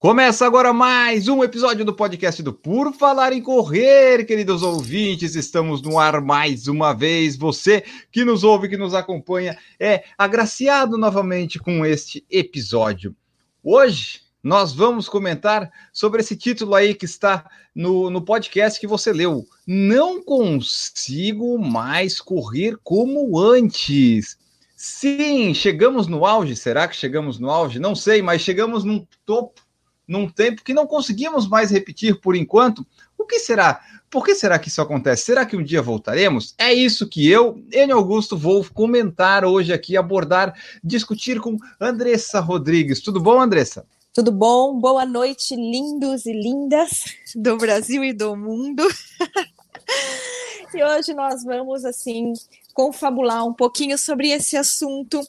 Começa agora mais um episódio do podcast do Por Falar em Correr, queridos ouvintes. Estamos no ar mais uma vez. Você que nos ouve, que nos acompanha, é agraciado novamente com este episódio. Hoje nós vamos comentar sobre esse título aí que está no, no podcast que você leu. Não consigo mais correr como antes. Sim, chegamos no auge. Será que chegamos no auge? Não sei, mas chegamos num topo num tempo que não conseguimos mais repetir por enquanto. O que será? Por que será que isso acontece? Será que um dia voltaremos? É isso que eu, Enio Augusto, vou comentar hoje aqui, abordar, discutir com Andressa Rodrigues. Tudo bom, Andressa? Tudo bom? Boa noite, lindos e lindas do Brasil e do mundo. e hoje nós vamos, assim, confabular um pouquinho sobre esse assunto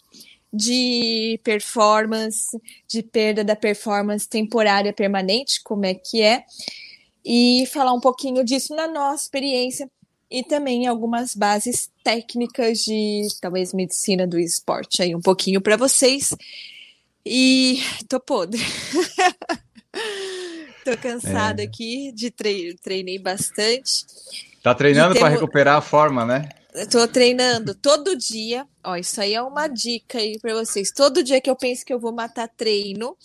de performance, de perda da performance temporária permanente, como é que é, e falar um pouquinho disso na nossa experiência e também algumas bases técnicas de talvez medicina do esporte aí um pouquinho para vocês. E tô podre. tô cansada é. aqui de treino, treinei bastante. Tá treinando para recuperar a forma, né? Estou treinando todo dia. Ó, isso aí é uma dica aí para vocês. Todo dia que eu penso que eu vou matar treino,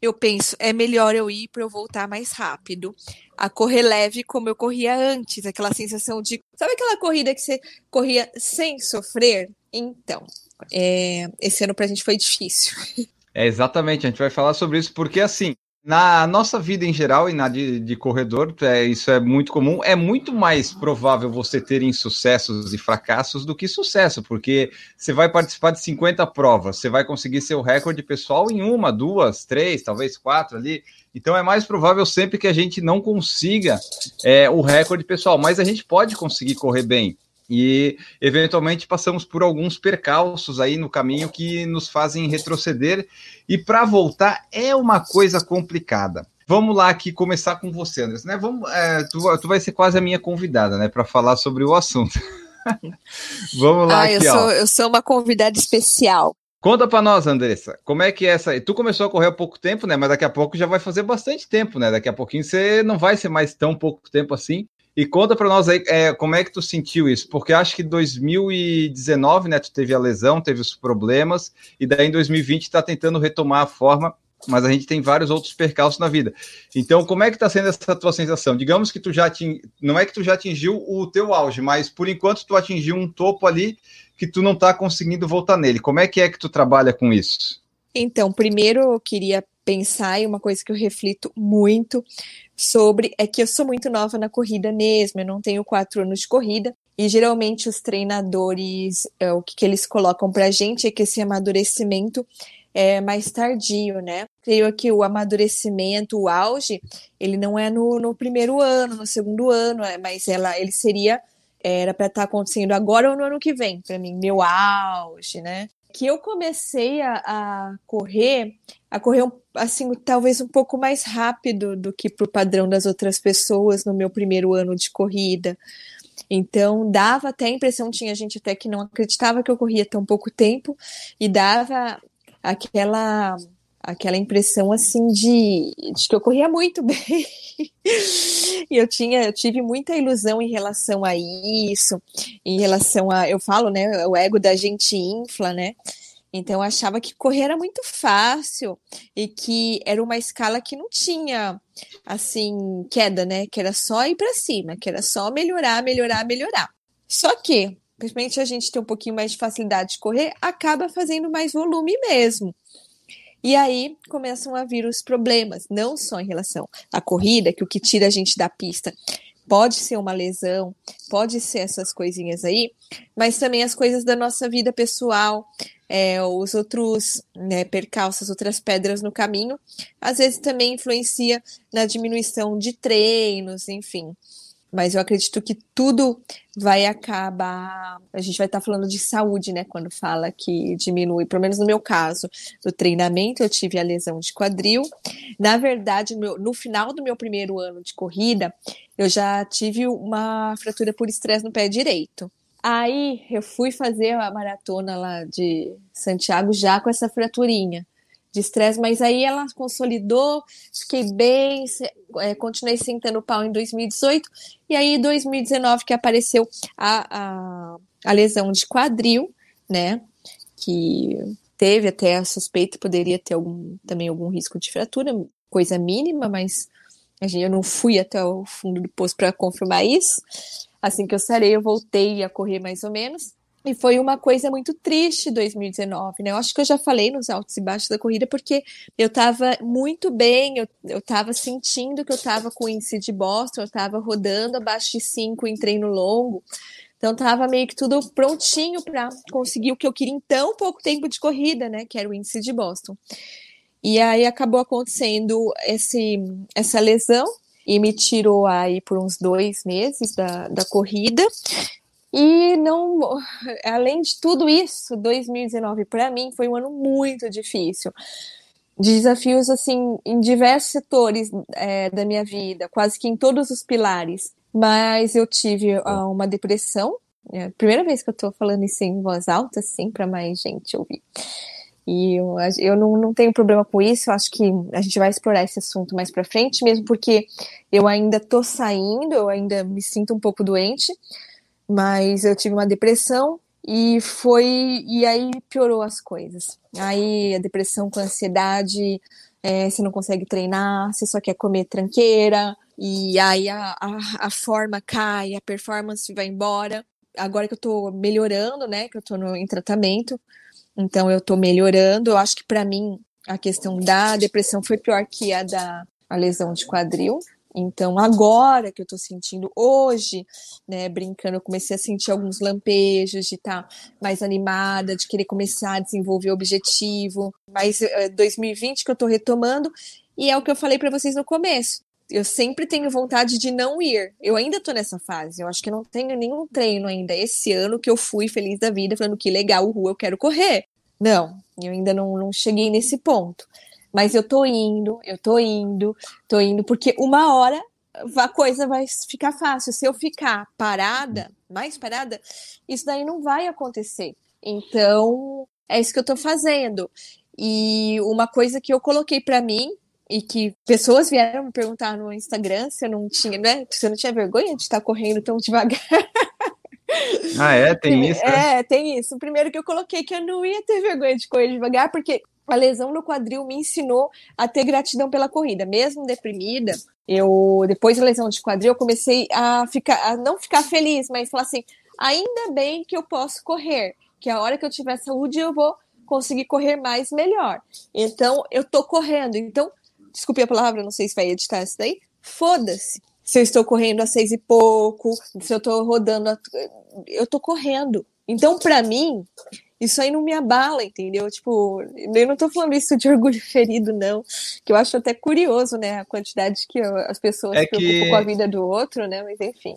eu penso, é melhor eu ir para eu voltar mais rápido. A correr leve como eu corria antes, aquela sensação de. Sabe aquela corrida que você corria sem sofrer? Então, é, esse ano para a gente foi difícil. É, exatamente, a gente vai falar sobre isso, porque assim, na nossa vida em geral e na de, de corredor, é, isso é muito comum. É muito mais provável você ter insucessos e fracassos do que sucesso, porque você vai participar de 50 provas, você vai conseguir seu recorde pessoal em uma, duas, três, talvez quatro ali. Então é mais provável sempre que a gente não consiga é, o recorde pessoal, mas a gente pode conseguir correr bem e eventualmente passamos por alguns percalços aí no caminho que nos fazem retroceder e para voltar é uma coisa complicada. Vamos lá aqui começar com você, Andrés, né? Vamos, é, tu, tu vai ser quase a minha convidada, né, para falar sobre o assunto. Vamos lá ah, aqui, eu ó. sou, eu sou uma convidada especial. Conta para nós, Andressa, como é que é essa. Tu começou a correr há pouco tempo, né? Mas daqui a pouco já vai fazer bastante tempo, né? Daqui a pouquinho você não vai ser mais tão pouco tempo assim. E conta para nós aí é, como é que tu sentiu isso, porque acho que 2019, né, tu teve a lesão, teve os problemas, e daí em 2020 está tentando retomar a forma, mas a gente tem vários outros percalços na vida. Então, como é que está sendo essa tua sensação? Digamos que tu já não é que tu já atingiu o teu auge, mas por enquanto tu atingiu um topo ali que tu não está conseguindo voltar nele. Como é que é que tu trabalha com isso? Então, primeiro eu queria pensar em uma coisa que eu reflito muito sobre é que eu sou muito nova na corrida mesmo, eu não tenho quatro anos de corrida. E geralmente os treinadores, é, o que, que eles colocam pra gente é que esse amadurecimento é mais tardio, né? Creio que o amadurecimento, o auge, ele não é no, no primeiro ano, no segundo ano, é, mas ela, ele seria, era para estar tá acontecendo agora ou no ano que vem, para mim, meu auge, né? Que eu comecei a, a correr, a correr assim, talvez um pouco mais rápido do que para o padrão das outras pessoas no meu primeiro ano de corrida. Então, dava até a impressão, tinha gente até que não acreditava que eu corria tão pouco tempo, e dava aquela aquela impressão assim de, de que eu corria muito bem. e eu tinha, eu tive muita ilusão em relação a isso, em relação a, eu falo, né, o ego da gente infla, né? Então eu achava que correr era muito fácil e que era uma escala que não tinha assim queda, né? Que era só ir para cima, que era só melhorar, melhorar, melhorar. Só que, principalmente a gente tem um pouquinho mais de facilidade de correr, acaba fazendo mais volume mesmo. E aí começam a vir os problemas, não só em relação à corrida, que o que tira a gente da pista pode ser uma lesão, pode ser essas coisinhas aí, mas também as coisas da nossa vida pessoal, é, os outros né, percalços, outras pedras no caminho, às vezes também influencia na diminuição de treinos, enfim. Mas eu acredito que tudo vai acabar. A gente vai estar falando de saúde, né? Quando fala que diminui, pelo menos no meu caso, do treinamento, eu tive a lesão de quadril. Na verdade, no, no final do meu primeiro ano de corrida, eu já tive uma fratura por estresse no pé direito. Aí eu fui fazer a maratona lá de Santiago já com essa fraturinha de estresse, mas aí ela consolidou, fiquei bem, é, continuei sentando pau em 2018, e aí em 2019 que apareceu a, a, a lesão de quadril, né, que teve até a suspeita, poderia ter algum, também algum risco de fratura, coisa mínima, mas eu não fui até o fundo do poço para confirmar isso. Assim que eu sarei, eu voltei a correr mais ou menos. E foi uma coisa muito triste 2019, né? Eu acho que eu já falei nos altos e baixos da corrida, porque eu tava muito bem, eu, eu tava sentindo que eu tava com índice de Boston, eu tava rodando abaixo de 5 em treino longo. Então tava meio que tudo prontinho para conseguir o que eu queria em tão pouco tempo de corrida, né? Que era o índice de Boston. E aí acabou acontecendo esse, essa lesão e me tirou aí por uns dois meses da, da corrida. E não, além de tudo isso, 2019 para mim foi um ano muito difícil. Desafios assim em diversos setores é, da minha vida, quase que em todos os pilares. Mas eu tive uma depressão. É primeira vez que eu tô falando isso em voz alta, assim, para mais gente ouvir. E eu, eu não, não tenho problema com isso, acho que a gente vai explorar esse assunto mais para frente, mesmo porque eu ainda tô saindo, eu ainda me sinto um pouco doente, mas eu tive uma depressão e foi e aí piorou as coisas. Aí a depressão com ansiedade, é, você não consegue treinar, você só quer comer tranqueira, e aí a, a, a, forma cai, a performance vai embora. Agora que eu tô melhorando, né, que eu tô no, em tratamento, então eu tô melhorando. Eu acho que para mim a questão da depressão foi pior que a da a lesão de quadril. Então, agora que eu tô sentindo hoje, né, brincando, eu comecei a sentir alguns lampejos de estar tá mais animada, de querer começar a desenvolver objetivo. Mas é, 2020 que eu tô retomando, e é o que eu falei para vocês no começo. Eu sempre tenho vontade de não ir. Eu ainda tô nessa fase. Eu acho que não tenho nenhum treino ainda esse ano que eu fui feliz da vida, falando que legal, rua, eu quero correr. Não, eu ainda não, não cheguei nesse ponto. Mas eu tô indo, eu tô indo, tô indo, porque uma hora a coisa vai ficar fácil. Se eu ficar parada, mais parada, isso daí não vai acontecer. Então, é isso que eu tô fazendo. E uma coisa que eu coloquei para mim e que pessoas vieram me perguntar no Instagram se eu não tinha, né? Se eu não tinha vergonha de estar correndo tão devagar. Ah, é? Tem isso? Né? É, tem isso. Primeiro que eu coloquei que eu não ia ter vergonha de correr devagar, porque a lesão no quadril me ensinou a ter gratidão pela corrida. Mesmo deprimida, eu depois da lesão de quadril, eu comecei a ficar a não ficar feliz, mas falar assim: ainda bem que eu posso correr, que a hora que eu tiver saúde eu vou conseguir correr mais melhor. Então, eu tô correndo. Então, desculpe a palavra, não sei se vai editar isso daí. Foda-se. Se eu estou correndo a seis e pouco, se eu estou rodando, a... eu tô correndo. Então, para mim, isso aí não me abala, entendeu? Tipo, eu não tô falando isso de orgulho ferido, não. Que eu acho até curioso, né? A quantidade que as pessoas é se preocupam que... com a vida do outro, né? Mas enfim.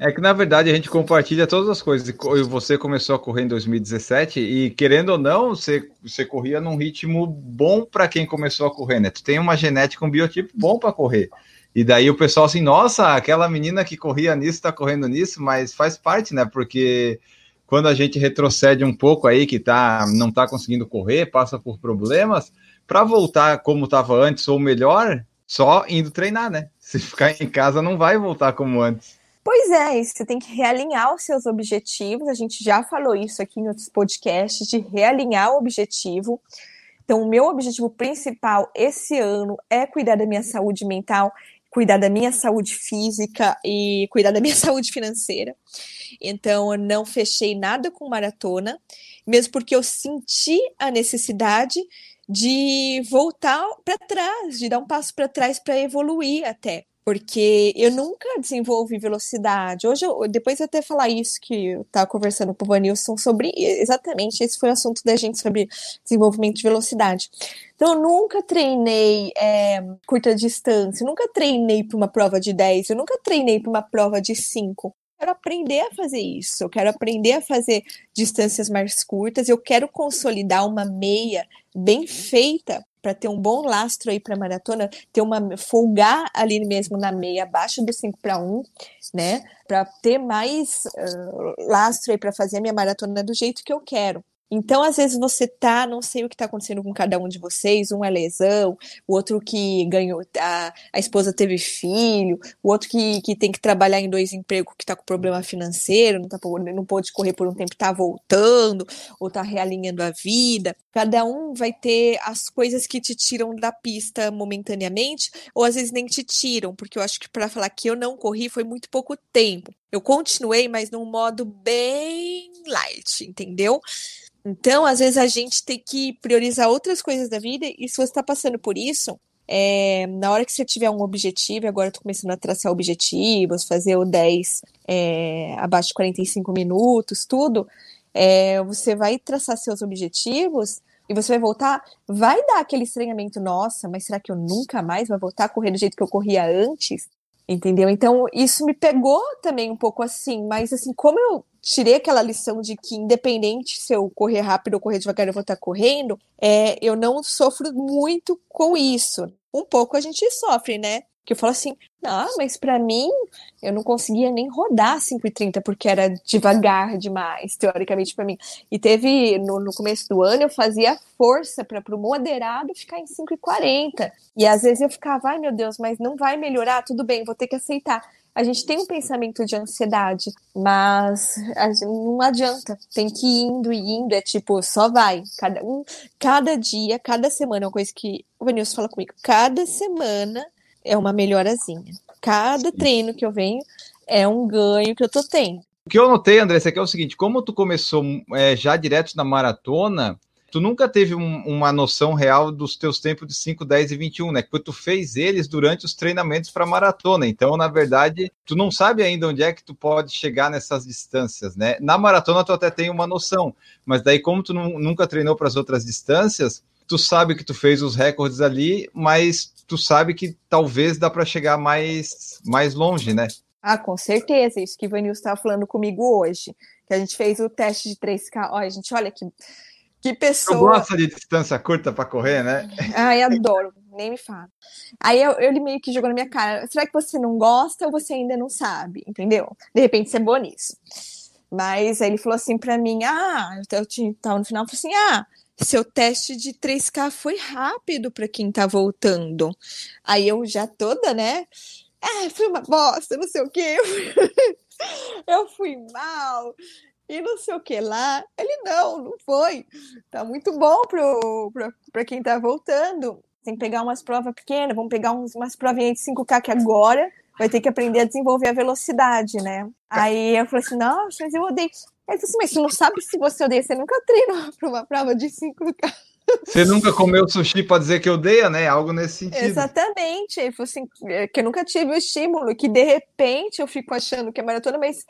É que na verdade a gente compartilha todas as coisas. Você começou a correr em 2017 e querendo ou não, você, você corria num ritmo bom para quem começou a correr, né? Tu tem uma genética, um biotipo bom para correr. E daí o pessoal assim, nossa, aquela menina que corria nisso está correndo nisso, mas faz parte, né? Porque quando a gente retrocede um pouco aí, que tá, não está conseguindo correr, passa por problemas, para voltar como estava antes ou melhor, só indo treinar, né? Se ficar em casa, não vai voltar como antes. Pois é, você tem que realinhar os seus objetivos. A gente já falou isso aqui em outros podcasts, de realinhar o objetivo. Então, o meu objetivo principal esse ano é cuidar da minha saúde mental, cuidar da minha saúde física e cuidar da minha saúde financeira. Então, eu não fechei nada com maratona, mesmo porque eu senti a necessidade de voltar para trás, de dar um passo para trás para evoluir até. Porque eu nunca desenvolvi velocidade. Hoje, eu, depois eu até falar isso, que eu estava conversando com o Vanilson sobre exatamente esse foi o assunto da gente sobre desenvolvimento de velocidade. Então, eu nunca treinei é, curta distância, nunca treinei para uma prova de 10, eu nunca treinei para uma prova de 5 quero aprender a fazer isso, eu quero aprender a fazer distâncias mais curtas, eu quero consolidar uma meia bem feita para ter um bom lastro aí para maratona, ter uma folgar ali mesmo na meia abaixo do 5 para 1, né? Para ter mais uh, lastro aí para fazer a minha maratona do jeito que eu quero. Então, às vezes você tá, não sei o que tá acontecendo com cada um de vocês, um é lesão, o outro que ganhou, a, a esposa teve filho, o outro que, que tem que trabalhar em dois empregos que tá com problema financeiro, não, tá, não pôde correr por um tempo, tá voltando, ou tá realinhando a vida. Cada um vai ter as coisas que te tiram da pista momentaneamente, ou às vezes nem te tiram, porque eu acho que para falar que eu não corri foi muito pouco tempo. Eu continuei, mas num modo bem light, entendeu? Então, às vezes, a gente tem que priorizar outras coisas da vida, e se você está passando por isso, é, na hora que você tiver um objetivo, agora eu tô começando a traçar objetivos, fazer o 10 é, abaixo de 45 minutos, tudo, é, você vai traçar seus objetivos e você vai voltar, vai dar aquele estranhamento, nossa, mas será que eu nunca mais vou voltar a correr do jeito que eu corria antes? Entendeu? Então, isso me pegou também um pouco assim, mas assim, como eu tirei aquela lição de que, independente se eu correr rápido ou correr devagar, eu vou estar correndo, é, eu não sofro muito com isso. Um pouco a gente sofre, né? Que eu falo assim, não, mas para mim, eu não conseguia nem rodar 5,30 porque era devagar demais, teoricamente para mim. E teve, no, no, começo do ano, eu fazia força para o moderado ficar em 5,40. E às vezes eu ficava, ai meu Deus, mas não vai melhorar, tudo bem, vou ter que aceitar a gente tem um pensamento de ansiedade, mas não adianta, tem que ir indo e indo, é tipo, só vai. Cada, um, cada dia, cada semana, é uma coisa que o Vanilson fala comigo, cada semana é uma melhorazinha. Cada treino que eu venho é um ganho que eu tô tendo. O que eu notei, André, é que é o seguinte, como tu começou é, já direto na maratona, tu nunca teve um, uma noção real dos teus tempos de 5, 10 e 21, né? Porque tu fez eles durante os treinamentos para maratona. Então, na verdade, tu não sabe ainda onde é que tu pode chegar nessas distâncias, né? Na maratona tu até tem uma noção, mas daí como tu não, nunca treinou para as outras distâncias, tu sabe que tu fez os recordes ali, mas tu sabe que talvez dá para chegar mais mais longe, né? Ah, com certeza. Isso que o Vanil estava falando comigo hoje. Que a gente fez o teste de 3K. Olha, gente, olha que que pessoa. Eu gosto de distância curta para correr, né? Ai, adoro. Nem me fala. Aí eu, ele meio que jogou na minha cara. Será que você não gosta ou você ainda não sabe? Entendeu? De repente você é bom nisso. Mas aí ele falou assim para mim: ah, eu tava no final, falou assim: ah, seu teste de 3K foi rápido para quem tá voltando. Aí eu já toda, né? Ah, foi uma bosta, não sei o quê. eu fui mal e não sei o que lá. Ele não, não foi. Tá muito bom para quem tá voltando. Tem que pegar umas provas pequenas, vamos pegar uns, umas provinhas de 5K que agora vai ter que aprender a desenvolver a velocidade, né? Aí eu falei assim, nossa, mas eu odeio. Aí disse assim, mas você não sabe se você odeia, você nunca treinou para uma prova de 5K. Você nunca comeu sushi para dizer que odeia, né? Algo nesse sentido. Exatamente. Assim, é, que eu nunca tive o estímulo, que de repente eu fico achando que é maratona, mas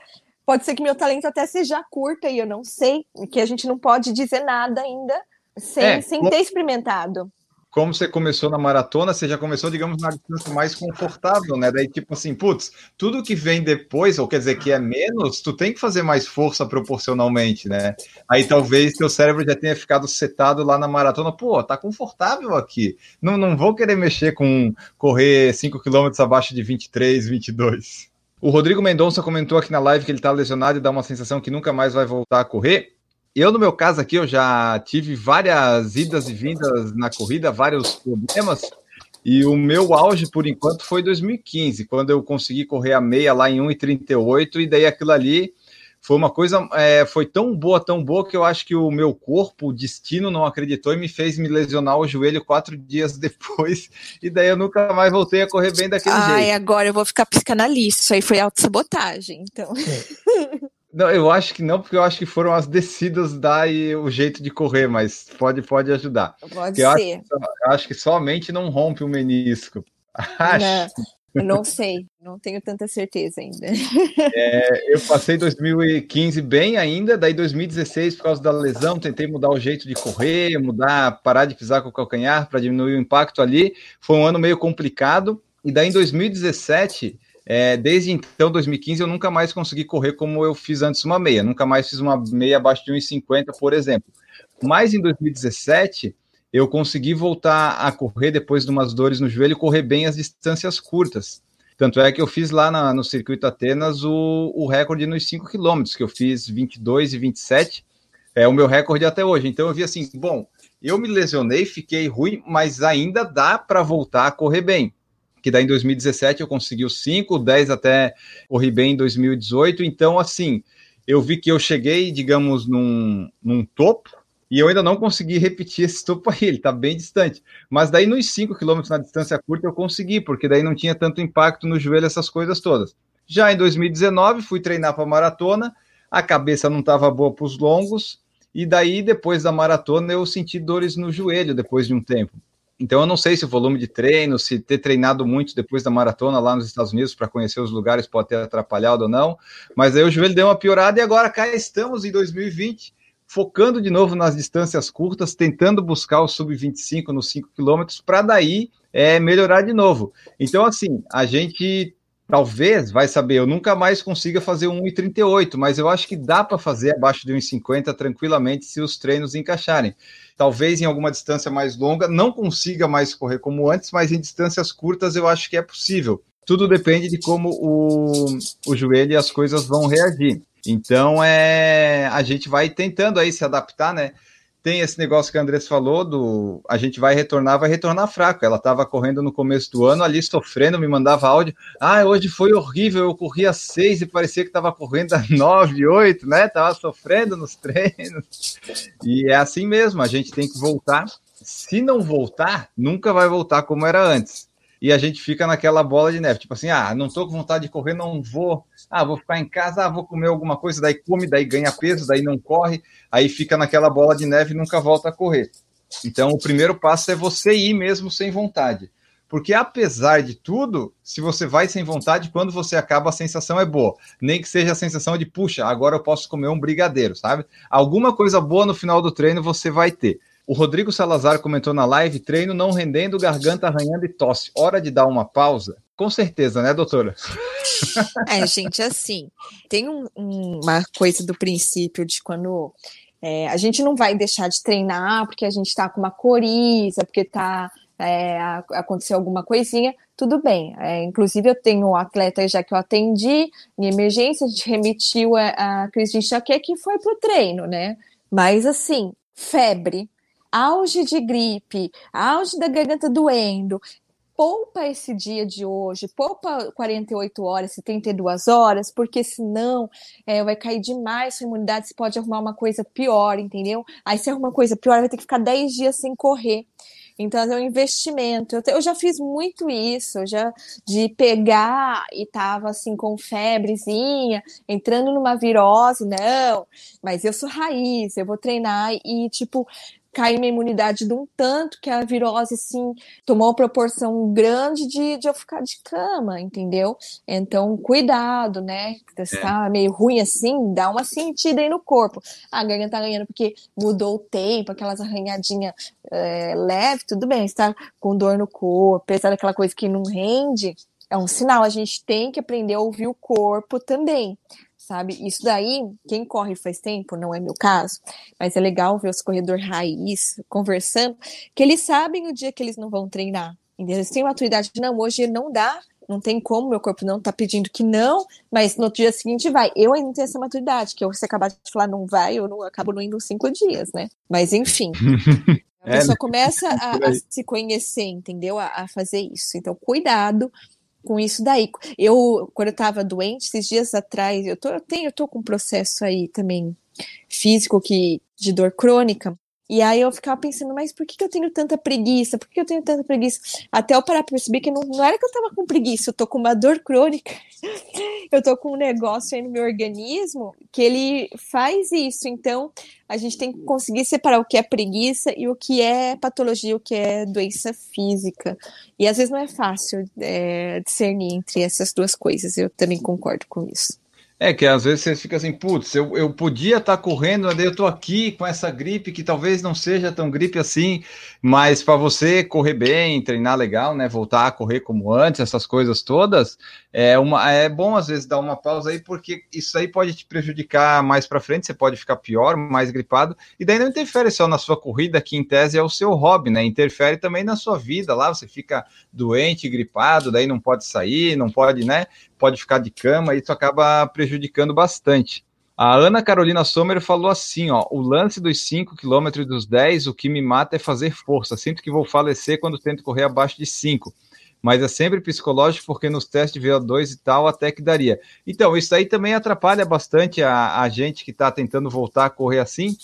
Pode ser que meu talento até seja curta e eu não sei, que a gente não pode dizer nada ainda sem, é, sem ter experimentado. Como você começou na maratona, você já começou, digamos, na distância mais confortável, né? Daí, tipo assim, putz, tudo que vem depois, ou quer dizer que é menos, tu tem que fazer mais força proporcionalmente, né? Aí talvez teu cérebro já tenha ficado setado lá na maratona, pô, tá confortável aqui. Não, não vou querer mexer com correr 5 km abaixo de 23, 22. O Rodrigo Mendonça comentou aqui na live que ele está lesionado e dá uma sensação que nunca mais vai voltar a correr. Eu, no meu caso aqui, eu já tive várias idas e vindas na corrida, vários problemas. E o meu auge, por enquanto, foi 2015, quando eu consegui correr a meia lá em 1,38, e daí aquilo ali foi uma coisa, é, foi tão boa, tão boa, que eu acho que o meu corpo, o destino, não acreditou e me fez me lesionar o joelho quatro dias depois, e daí eu nunca mais voltei a correr bem daquele Ai, jeito. Ai, agora eu vou ficar psicanalista, isso aí foi autossabotagem, então. Não, eu acho que não, porque eu acho que foram as descidas daí o jeito de correr, mas pode, pode ajudar. Pode porque ser. Eu acho, eu acho que somente não rompe o menisco. Acho. Eu não sei, não tenho tanta certeza ainda. É, eu passei 2015 bem ainda, daí 2016, por causa da lesão, tentei mudar o jeito de correr, mudar, parar de pisar com o calcanhar para diminuir o impacto ali. Foi um ano meio complicado. E daí em 2017, é, desde então, 2015, eu nunca mais consegui correr como eu fiz antes uma meia. Nunca mais fiz uma meia abaixo de 1,50, por exemplo. Mas em 2017 eu consegui voltar a correr depois de umas dores no joelho, correr bem as distâncias curtas. Tanto é que eu fiz lá na, no circuito Atenas o, o recorde nos 5 quilômetros, que eu fiz 22 e 27, é o meu recorde até hoje. Então eu vi assim, bom, eu me lesionei, fiquei ruim, mas ainda dá para voltar a correr bem. Que daí em 2017 eu consegui os 5, 10 até corri bem em 2018. Então, assim, eu vi que eu cheguei, digamos, num, num topo, e eu ainda não consegui repetir esse topo aí, ele está bem distante. Mas daí nos 5 km na distância curta eu consegui, porque daí não tinha tanto impacto no joelho, essas coisas todas. Já em 2019 fui treinar para maratona, a cabeça não estava boa para os longos, e daí depois da maratona eu senti dores no joelho depois de um tempo. Então eu não sei se o volume de treino, se ter treinado muito depois da maratona lá nos Estados Unidos para conhecer os lugares pode ter atrapalhado ou não, mas aí o joelho deu uma piorada e agora cá estamos em 2020 focando de novo nas distâncias curtas, tentando buscar o sub-25 nos 5 quilômetros, para daí é, melhorar de novo. Então, assim, a gente talvez, vai saber, eu nunca mais consiga fazer 1,38, mas eu acho que dá para fazer abaixo de 1,50 tranquilamente se os treinos encaixarem. Talvez em alguma distância mais longa não consiga mais correr como antes, mas em distâncias curtas eu acho que é possível. Tudo depende de como o, o joelho e as coisas vão reagir. Então, é, a gente vai tentando aí se adaptar, né? Tem esse negócio que a Andressa falou do a gente vai retornar, vai retornar fraco. Ela estava correndo no começo do ano ali sofrendo, me mandava áudio. Ah, hoje foi horrível, eu corri a seis e parecia que estava correndo a nove, oito, né? Tava sofrendo nos treinos. E é assim mesmo, a gente tem que voltar. Se não voltar, nunca vai voltar como era antes e a gente fica naquela bola de neve, tipo assim, ah, não tô com vontade de correr, não vou, ah, vou ficar em casa, ah, vou comer alguma coisa, daí come, daí ganha peso, daí não corre, aí fica naquela bola de neve e nunca volta a correr. Então, o primeiro passo é você ir mesmo sem vontade. Porque apesar de tudo, se você vai sem vontade, quando você acaba, a sensação é boa. Nem que seja a sensação de, puxa, agora eu posso comer um brigadeiro, sabe? Alguma coisa boa no final do treino você vai ter. O Rodrigo Salazar comentou na live: treino não rendendo, garganta arranhando e tosse. Hora de dar uma pausa? Com certeza, né, doutora? É, gente, assim, tem um, um, uma coisa do princípio de quando é, a gente não vai deixar de treinar porque a gente está com uma coriza, porque tá, é, aconteceu alguma coisinha, tudo bem. É, inclusive, eu tenho um atleta já que eu atendi em emergência, a gente remitiu a, a crise de enxaqueca e foi pro treino, né? Mas, assim, febre, auge de gripe, auge da garganta doendo, poupa esse dia de hoje, poupa 48 horas, 72 horas, porque senão é, vai cair demais sua imunidade, você pode arrumar uma coisa pior, entendeu? Aí se arruma uma coisa pior, vai ter que ficar 10 dias sem correr. Então, é um investimento. Eu, eu já fiz muito isso, já de pegar e tava assim com febrezinha, entrando numa virose, não, mas eu sou raiz, eu vou treinar e, tipo, caiu minha imunidade de um tanto que a virose, assim, tomou uma proporção grande de, de eu ficar de cama, entendeu? Então, cuidado, né? Se é. tá meio ruim assim, dá uma sentida aí no corpo. Ah, a garganta tá ganhando porque mudou o tempo, aquelas arranhadinhas é, leve, tudo bem. Se tá com dor no corpo, apesar daquela coisa que não rende, é um sinal. A gente tem que aprender a ouvir o corpo também sabe? Isso daí, quem corre faz tempo, não é meu caso, mas é legal ver os corredores raiz conversando, que eles sabem o dia que eles não vão treinar. Eles têm maturidade, não, hoje não dá, não tem como, meu corpo não tá pedindo que não, mas no dia seguinte vai. Eu ainda tenho essa maturidade, que você acabar de falar não vai, eu não acabo não indo cinco dias, né? Mas enfim. A pessoa é, começa a, a, se conhecer, entendeu? A, a fazer isso. Então, cuidado com isso daí. Eu, quando eu estava doente, esses dias atrás, eu, tô, eu, tenho, eu tô com um processo aí também físico que, de dor crônica, E aí eu ficava pensando, mas por que, que eu tenho tanta preguiça? Por que, que eu tenho tanta preguiça? Até eu parar pra perceber que não, não era que eu tava com preguiça, eu tô com uma dor crônica. eu tô com um negócio aí no meu organismo que ele faz isso. Então, a gente tem que conseguir separar o que é preguiça e o que é patologia, o que é doença física. E às vezes não é fácil é, discernir entre essas duas coisas. Eu também concordo com isso. É que às vezes você fica assim, putz, eu, eu podia estar tá correndo, mas eu tô aqui com essa gripe que talvez não seja tão gripe assim, mas para você correr bem, treinar legal, né, voltar a correr como antes, essas coisas todas, é uma é bom às vezes dar uma pausa aí porque isso aí pode te prejudicar mais para frente, você pode ficar pior, mais gripado, e daí não interfere só na sua corrida, que em tese é o seu hobby, né? Interfere também na sua vida, lá você fica doente, gripado, daí não pode sair, não pode, né? Pode ficar de cama, e isso acaba prejudicando bastante. A Ana Carolina Sommer falou assim: ó, o lance dos 5 km e dos 10, o que me mata é fazer força. Sinto que vou falecer quando tento correr abaixo de 5. Mas é sempre psicológico, porque nos testes de VO2 e tal, até que daria. Então, isso aí também atrapalha bastante a, a gente que está tentando voltar a correr assim.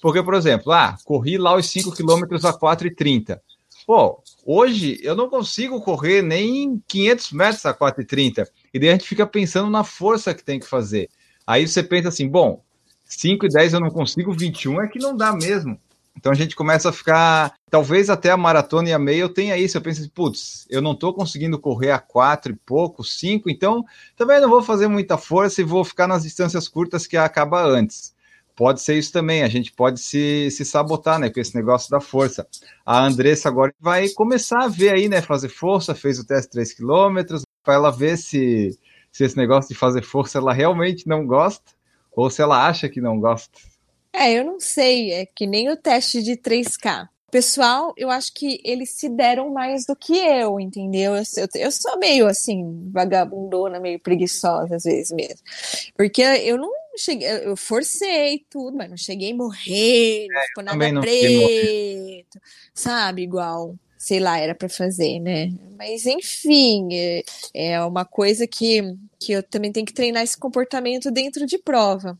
Porque, por exemplo, ah, corri lá os 5 km a 4,30. Pô, hoje eu não consigo correr nem 500 metros a 4,30. E daí a gente fica pensando na força que tem que fazer. Aí você pensa assim, bom, 5 e 10 eu não consigo, 21 é que não dá mesmo. Então a gente começa a ficar. Talvez até a maratona e a meia eu tenha isso. Eu penso assim, putz, eu não estou conseguindo correr a 4 e pouco, 5, então também não vou fazer muita força e vou ficar nas distâncias curtas que acaba antes. Pode ser isso também, a gente pode se, se sabotar, né, com esse negócio da força. A Andressa agora vai começar a ver aí, né, fazer força, fez o teste 3 km, para ela ver se, se esse negócio de fazer força ela realmente não gosta ou se ela acha que não gosta. É, eu não sei, é que nem o teste de 3K. Pessoal, eu acho que eles se deram mais do que eu, entendeu? Eu, eu, eu sou meio assim, vagabundona, meio preguiçosa às vezes mesmo. Porque eu não cheguei, eu forcei tudo, mas não cheguei a morrer, é, tipo, nada preto, sabe? Igual sei lá, era para fazer, né? Mas enfim, é, é uma coisa que, que eu também tenho que treinar esse comportamento dentro de prova.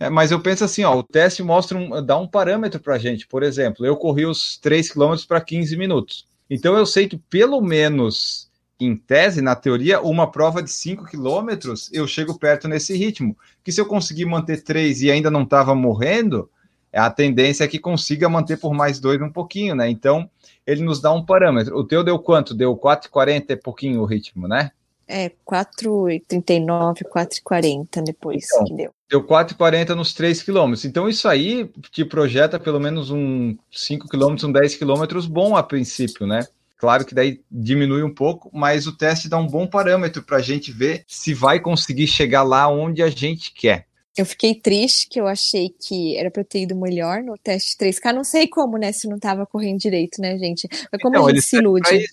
É, mas eu penso assim, ó, o teste mostra um, dá um parâmetro para gente. Por exemplo, eu corri os 3 km para 15 minutos. Então eu sei que pelo menos em tese, na teoria, uma prova de 5 quilômetros, eu chego perto nesse ritmo. Que se eu conseguir manter 3 e ainda não estava morrendo, a tendência é que consiga manter por mais dois um pouquinho, né? Então, ele nos dá um parâmetro. O teu deu quanto? Deu 4,40 é pouquinho o ritmo, né? É, 4,39, 4,40 depois então, que deu. Deu 4,40 nos 3 quilômetros. Então, isso aí te projeta pelo menos um 5 quilômetros, um 10 quilômetros bom a princípio, né? Claro que daí diminui um pouco, mas o teste dá um bom parâmetro para a gente ver se vai conseguir chegar lá onde a gente quer. Eu fiquei triste, que eu achei que era pra eu ter ido melhor no teste 3K. Não sei como, né? Se não tava correndo direito, né, gente? Mas como então, a gente se ilude.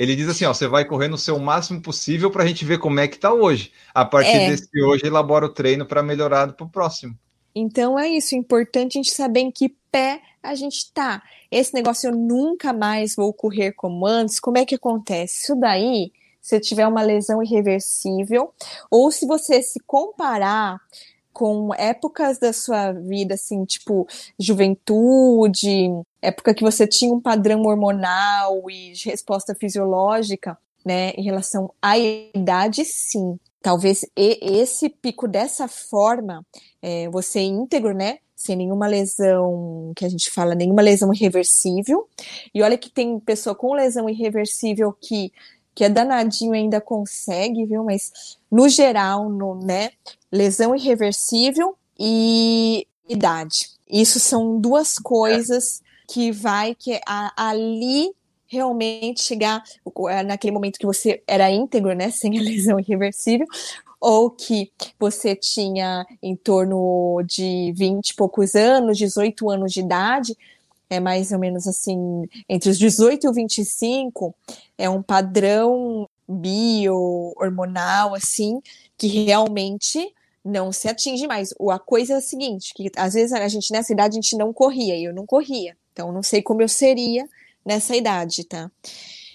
Ele diz assim: ó, você vai correr no seu máximo possível para a gente ver como é que tá hoje. A partir é. desse hoje, elabora o treino para melhorar para o próximo. Então é isso. É importante a gente saber em que pé a gente tá. Esse negócio eu nunca mais vou correr como antes. Como é que acontece? Isso daí, se tiver uma lesão irreversível, ou se você se comparar com épocas da sua vida, assim, tipo juventude, época que você tinha um padrão hormonal e resposta fisiológica, né, em relação à idade, sim. Talvez esse pico dessa forma, é, você íntegro, né, sem nenhuma lesão, que a gente fala, nenhuma lesão irreversível. E olha que tem pessoa com lesão irreversível que que é danadinho ainda consegue, viu? Mas no geral, no, né, lesão irreversível e idade. Isso são duas coisas que vai que a, ali realmente chegar é, naquele momento que você era íntegro, né, sem a lesão irreversível, ou que você tinha em torno de 20 e poucos anos, 18 anos de idade, é mais ou menos assim, entre os 18 e o 25, é um padrão bio-hormonal, assim, que realmente não se atinge mais. A coisa é a seguinte, que às vezes a gente nessa idade a gente não corria, e eu não corria. Então não sei como eu seria nessa idade, tá?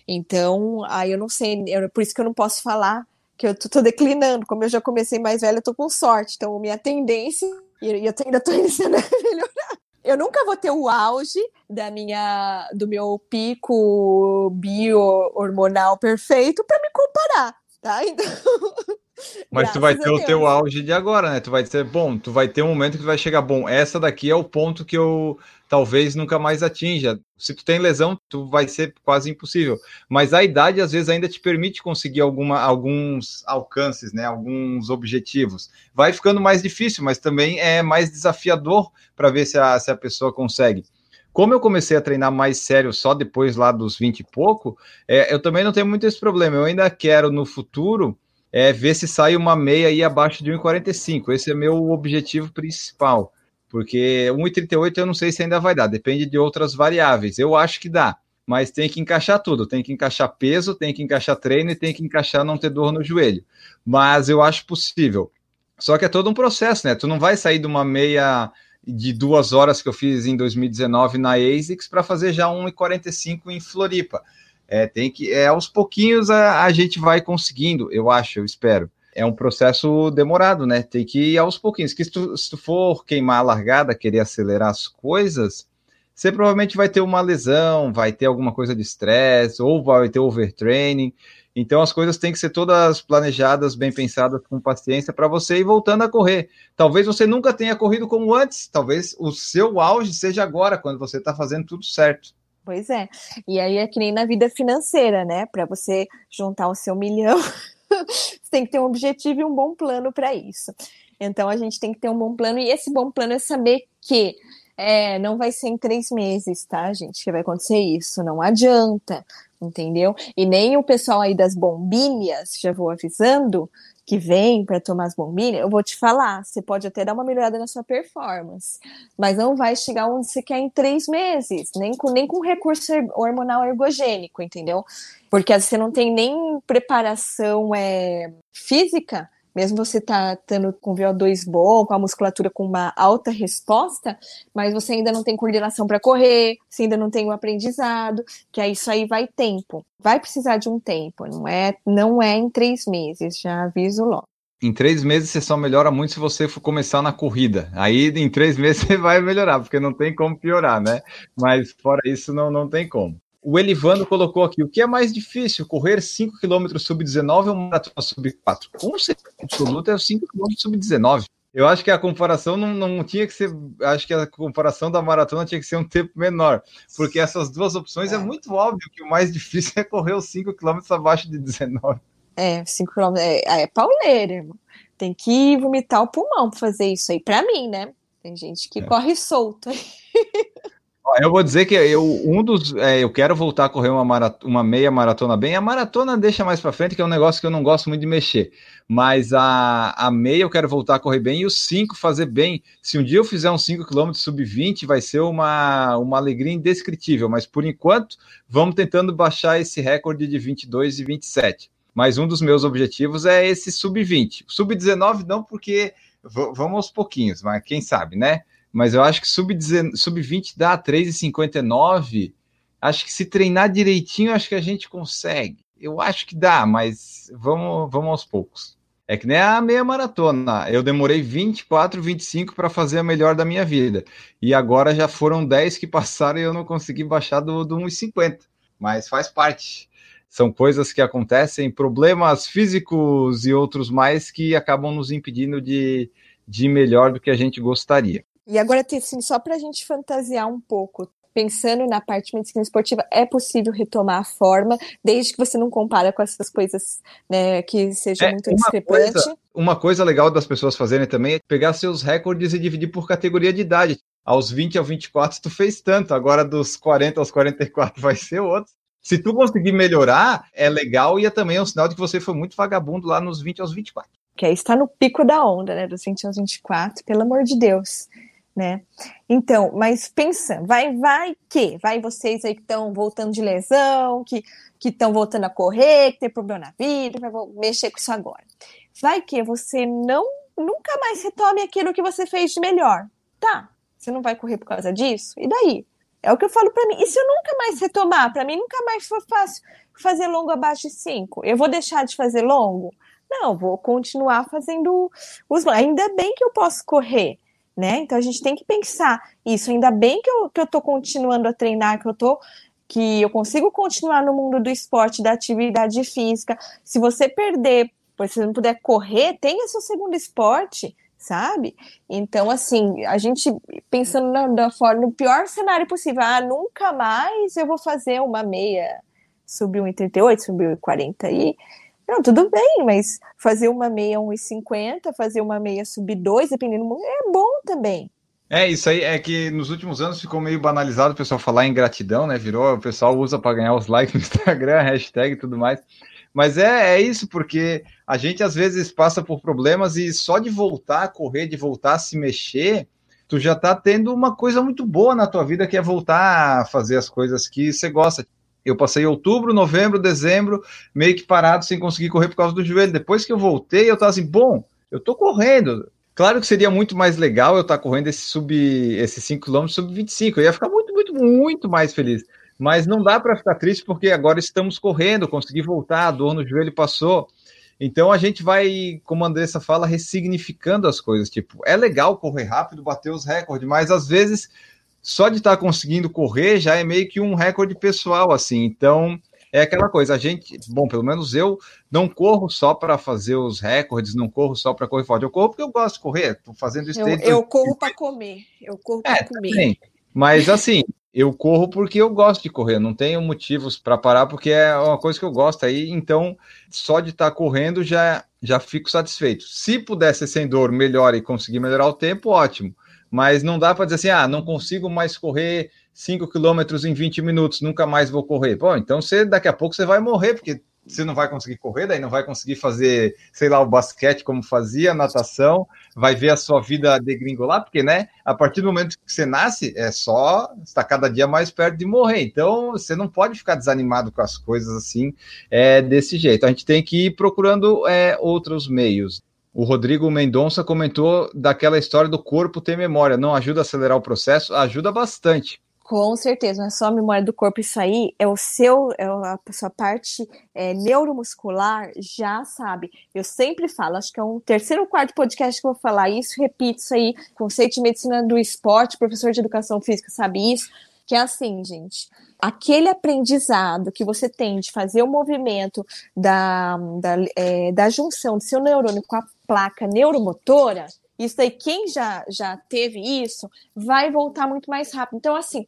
Então, aí eu não sei, eu, por isso que eu não posso falar que eu tô, tô, declinando, como eu já comecei mais velha, eu tô com sorte. Então, minha tendência, e eu ainda tô iniciando a melhorar. Eu nunca vou ter o auge da minha, do meu pico bio-hormonal perfeito para me comparar, tá? Então, Mas tu vai ter o teu auge de agora, né? Tu vai ser bom, tu vai ter um momento que tu vai chegar bom. Essa daqui é o ponto que eu talvez nunca mais atinja. Se tu tem lesão, tu vai ser quase impossível. Mas a idade às vezes ainda te permite conseguir alguma, alguns alcances, né? Alguns objetivos. Vai ficando mais difícil, mas também é mais desafiador para ver se a, se a pessoa consegue como eu comecei a treinar mais sério só depois lá dos 20 e pouco, é, eu também não tenho muito esse problema. Eu ainda quero no futuro é ver se sai uma meia aí abaixo de 1,45. Esse é meu objetivo principal. Porque 1,38 eu não sei se ainda vai dar, depende de outras variáveis. Eu acho que dá, mas tem que encaixar tudo. Tem que encaixar peso, tem que encaixar treino e tem que encaixar não ter dor no joelho. Mas eu acho possível. Só que é todo um processo, né? Tu não vai sair de uma meia de duas horas que eu fiz em 2019 na ASICS para fazer já 1,45 em Floripa. É, tem que, é, aos pouquinhos a, a gente vai conseguindo, eu acho, eu espero. É um processo demorado, né? Tem que ir aos pouquinhos. Que se tu, se tu for queimar a largada, querer acelerar as coisas, você provavelmente vai ter uma lesão, vai ter alguma coisa de estresse, ou vai ter overtraining. Então as coisas têm que ser todas planejadas, bem pensadas, com paciência para você ir voltando a correr. Talvez você nunca tenha corrido como antes, talvez o seu auge seja agora, quando você está fazendo tudo certo. Pois é. E aí é que nem na vida financeira, né? Para você juntar o seu milhão, você tem que ter um objetivo e um bom plano para isso. Então a gente tem que ter um bom plano, e esse bom plano é saber que é, não vai ser em três meses, tá, gente? Que vai acontecer isso. Não adianta, entendeu? E nem o pessoal aí das bombinhas, já vou avisando, que vem para tomar as bombinhas, eu vou te falar, você pode até dar uma melhorada na sua performance, mas não vai chegar onde você quer em três meses, nem com, nem com recurso hormonal ergogênico, entendeu? Porque você não tem nem preparação é, física mesmo você tá estando com VO2 bom, com a musculatura com uma alta resposta, mas você ainda não tem coordenação para correr, você ainda não tem o aprendizado, que aí isso aí vai tempo. Vai precisar de um tempo, não é, não é em três meses, já aviso logo. Em três meses você só melhora muito se você for começar na corrida. Aí em três meses você vai melhorar, porque não tem como piorar, né? Mas fora isso, não, não tem como. O Elivando colocou aqui: o que é mais difícil, correr 5 km sub-19 ou maratona sub-4? Com certeza absoluta é o 5 km sub-19. Eu acho que a comparação não, não tinha que ser. Acho que a comparação da maratona tinha que ser um tempo menor, porque essas duas opções é, é muito óbvio que o mais difícil é correr os 5 km abaixo de 19. É, 5 km é, é pauleira, irmão. Tem que vomitar o pulmão para fazer isso aí. Para mim, né? Tem gente que é. corre solto. Eu vou dizer que eu, um dos. É, eu quero voltar a correr uma, maratona, uma meia maratona bem. A maratona deixa mais para frente, que é um negócio que eu não gosto muito de mexer. Mas a, a meia eu quero voltar a correr bem e os 5 fazer bem. Se um dia eu fizer uns 5 km sub-20, vai ser uma, uma alegria indescritível. Mas por enquanto, vamos tentando baixar esse recorde de 22 e 27. Mas um dos meus objetivos é esse sub-20. Sub-19 não, porque vamos aos pouquinhos, mas quem sabe, né? Mas eu acho que sub-20 sub dá 3,59. Acho que se treinar direitinho, acho que a gente consegue. Eu acho que dá, mas vamos, vamos aos poucos. É que nem a meia maratona. Eu demorei 24, 25 para fazer a melhor da minha vida. E agora já foram 10 que passaram e eu não consegui baixar do, do 1,50. Mas faz parte. São coisas que acontecem, problemas físicos e outros mais que acabam nos impedindo de, de melhor do que a gente gostaria. E agora, assim, só para a gente fantasiar um pouco, pensando na parte de medicina esportiva, é possível retomar a forma, desde que você não compara com essas coisas né, que sejam é, muito discrepantes. uma coisa legal das pessoas fazerem também é pegar seus recordes e dividir por categoria de idade. Aos 20 ao 24 tu fez tanto, agora dos 40 aos 44 vai ser outro. Se tu conseguir melhorar, é legal e é também um sinal de que você foi muito vagabundo lá nos 20 aos 24. Que aí está no pico da onda, né? Dos 20 aos 24, pelo amor de Deus né? Então, mas pensa, vai, vai que, vai vocês aí que estão voltando de lesão, que que estão voltando a correr, que tem problema na vida, vai mexer com isso agora. Vai que você não nunca mais retome aquilo que você fez de melhor. Tá, você não vai correr por causa disso? E daí? É o que eu falo para mim. E se eu nunca mais retomar? Para mim nunca mais for fácil fazer longo abaixo de 5. Eu vou deixar de fazer longo? Não, vou continuar fazendo os. Ainda bem que eu posso correr né? Então a gente tem que pensar isso. Ainda bem que eu, que eu tô continuando a treinar, que eu tô que eu consigo continuar no mundo do esporte, da atividade física. Se você perder, se você não puder correr, tenha seu segundo esporte, sabe? Então, assim, a gente pensando na, da forma, no pior cenário possível, ah, nunca mais eu vou fazer uma meia sub 1,38, sub 1,40 aí. Não, tudo bem, mas fazer uma meia 1,50, fazer uma meia sub 2, dependendo do é bom também. É, isso aí é que nos últimos anos ficou meio banalizado o pessoal falar em gratidão, né? Virou, o pessoal usa para ganhar os likes no Instagram, hashtag e tudo mais. Mas é, é isso, porque a gente às vezes passa por problemas e só de voltar a correr, de voltar a se mexer, tu já tá tendo uma coisa muito boa na tua vida que é voltar a fazer as coisas que você gosta. Eu passei outubro, novembro, dezembro meio que parado sem conseguir correr por causa do joelho. Depois que eu voltei, eu tava assim, bom, eu tô correndo, Claro que seria muito mais legal eu estar correndo esse sub esses 5 km sub 25. Eu ia ficar muito, muito, muito mais feliz. Mas não dá para ficar triste porque agora estamos correndo, consegui voltar, a dor no joelho passou. Então a gente vai, como a Andressa fala, ressignificando as coisas. Tipo, é legal correr rápido, bater os recordes, mas às vezes só de estar conseguindo correr já é meio que um recorde pessoal, assim. Então é aquela coisa, a gente, bom, pelo menos eu não corro só para fazer os recordes, não corro só para correr forte, eu corro porque eu gosto de correr, estou fazendo isso. Eu, eu corro para comer, eu corro para é, comer. Também. Mas assim, eu corro porque eu gosto de correr, não tenho motivos para parar, porque é uma coisa que eu gosto aí, então só de estar tá correndo já, já fico satisfeito. Se pudesse sem dor melhor e conseguir melhorar o tempo, ótimo. Mas não dá para dizer assim, ah, não consigo mais correr 5 quilômetros em 20 minutos, nunca mais vou correr. Bom, então você daqui a pouco você vai morrer, porque você não vai conseguir correr, daí não vai conseguir fazer, sei lá, o basquete como fazia, natação, vai ver a sua vida degringolar, porque, né, a partir do momento que você nasce, é só, está cada dia mais perto de morrer. Então, você não pode ficar desanimado com as coisas assim, é, desse jeito. A gente tem que ir procurando é, outros meios. O Rodrigo Mendonça comentou daquela história do corpo ter memória. Não ajuda a acelerar o processo? Ajuda bastante. Com certeza, não é só a memória do corpo, isso aí é o seu, é a sua parte é, neuromuscular já sabe. Eu sempre falo, acho que é um terceiro ou quarto podcast que eu vou falar isso, repito isso aí, conceito de medicina do esporte, professor de educação física sabe isso, que é assim, gente, aquele aprendizado que você tem de fazer o movimento da, da, é, da junção do seu neurônio com a placa neuromotora, isso aí, quem já, já teve isso, vai voltar muito mais rápido. Então, assim,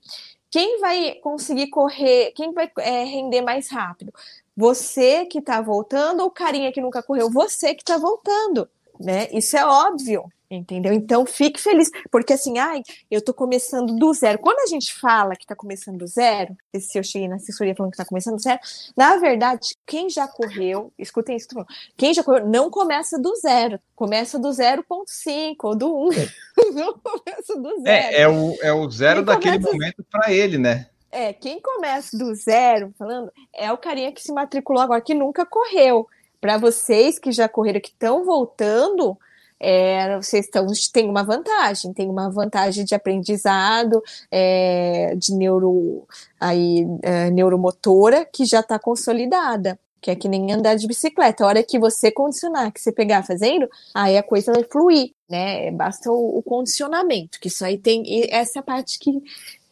quem vai conseguir correr, quem vai é, render mais rápido? Você que está voltando ou o carinha que nunca correu? Você que está voltando, né? Isso é óbvio. Entendeu? Então fique feliz, porque assim, ai, eu tô começando do zero. Quando a gente fala que tá começando do zero, se eu cheguei na assessoria falando que tá começando do zero, na verdade, quem já correu, escutem isso, quem já correu não começa do zero, começa do 0.5 ou do 1. É. não começa do zero. É, é o, é o zero quem daquele começa... momento para ele, né? É, quem começa do zero, falando, é o carinha que se matriculou agora, que nunca correu. Para vocês que já correram, que estão voltando, é, vocês estão, tem uma vantagem, tem uma vantagem de aprendizado, é, de neuro, aí, é, neuromotora, que já está consolidada. Que é que nem andar de bicicleta. A hora que você condicionar, que você pegar fazendo, aí a coisa vai fluir, né? Basta o, o condicionamento, que isso aí tem. essa é parte que,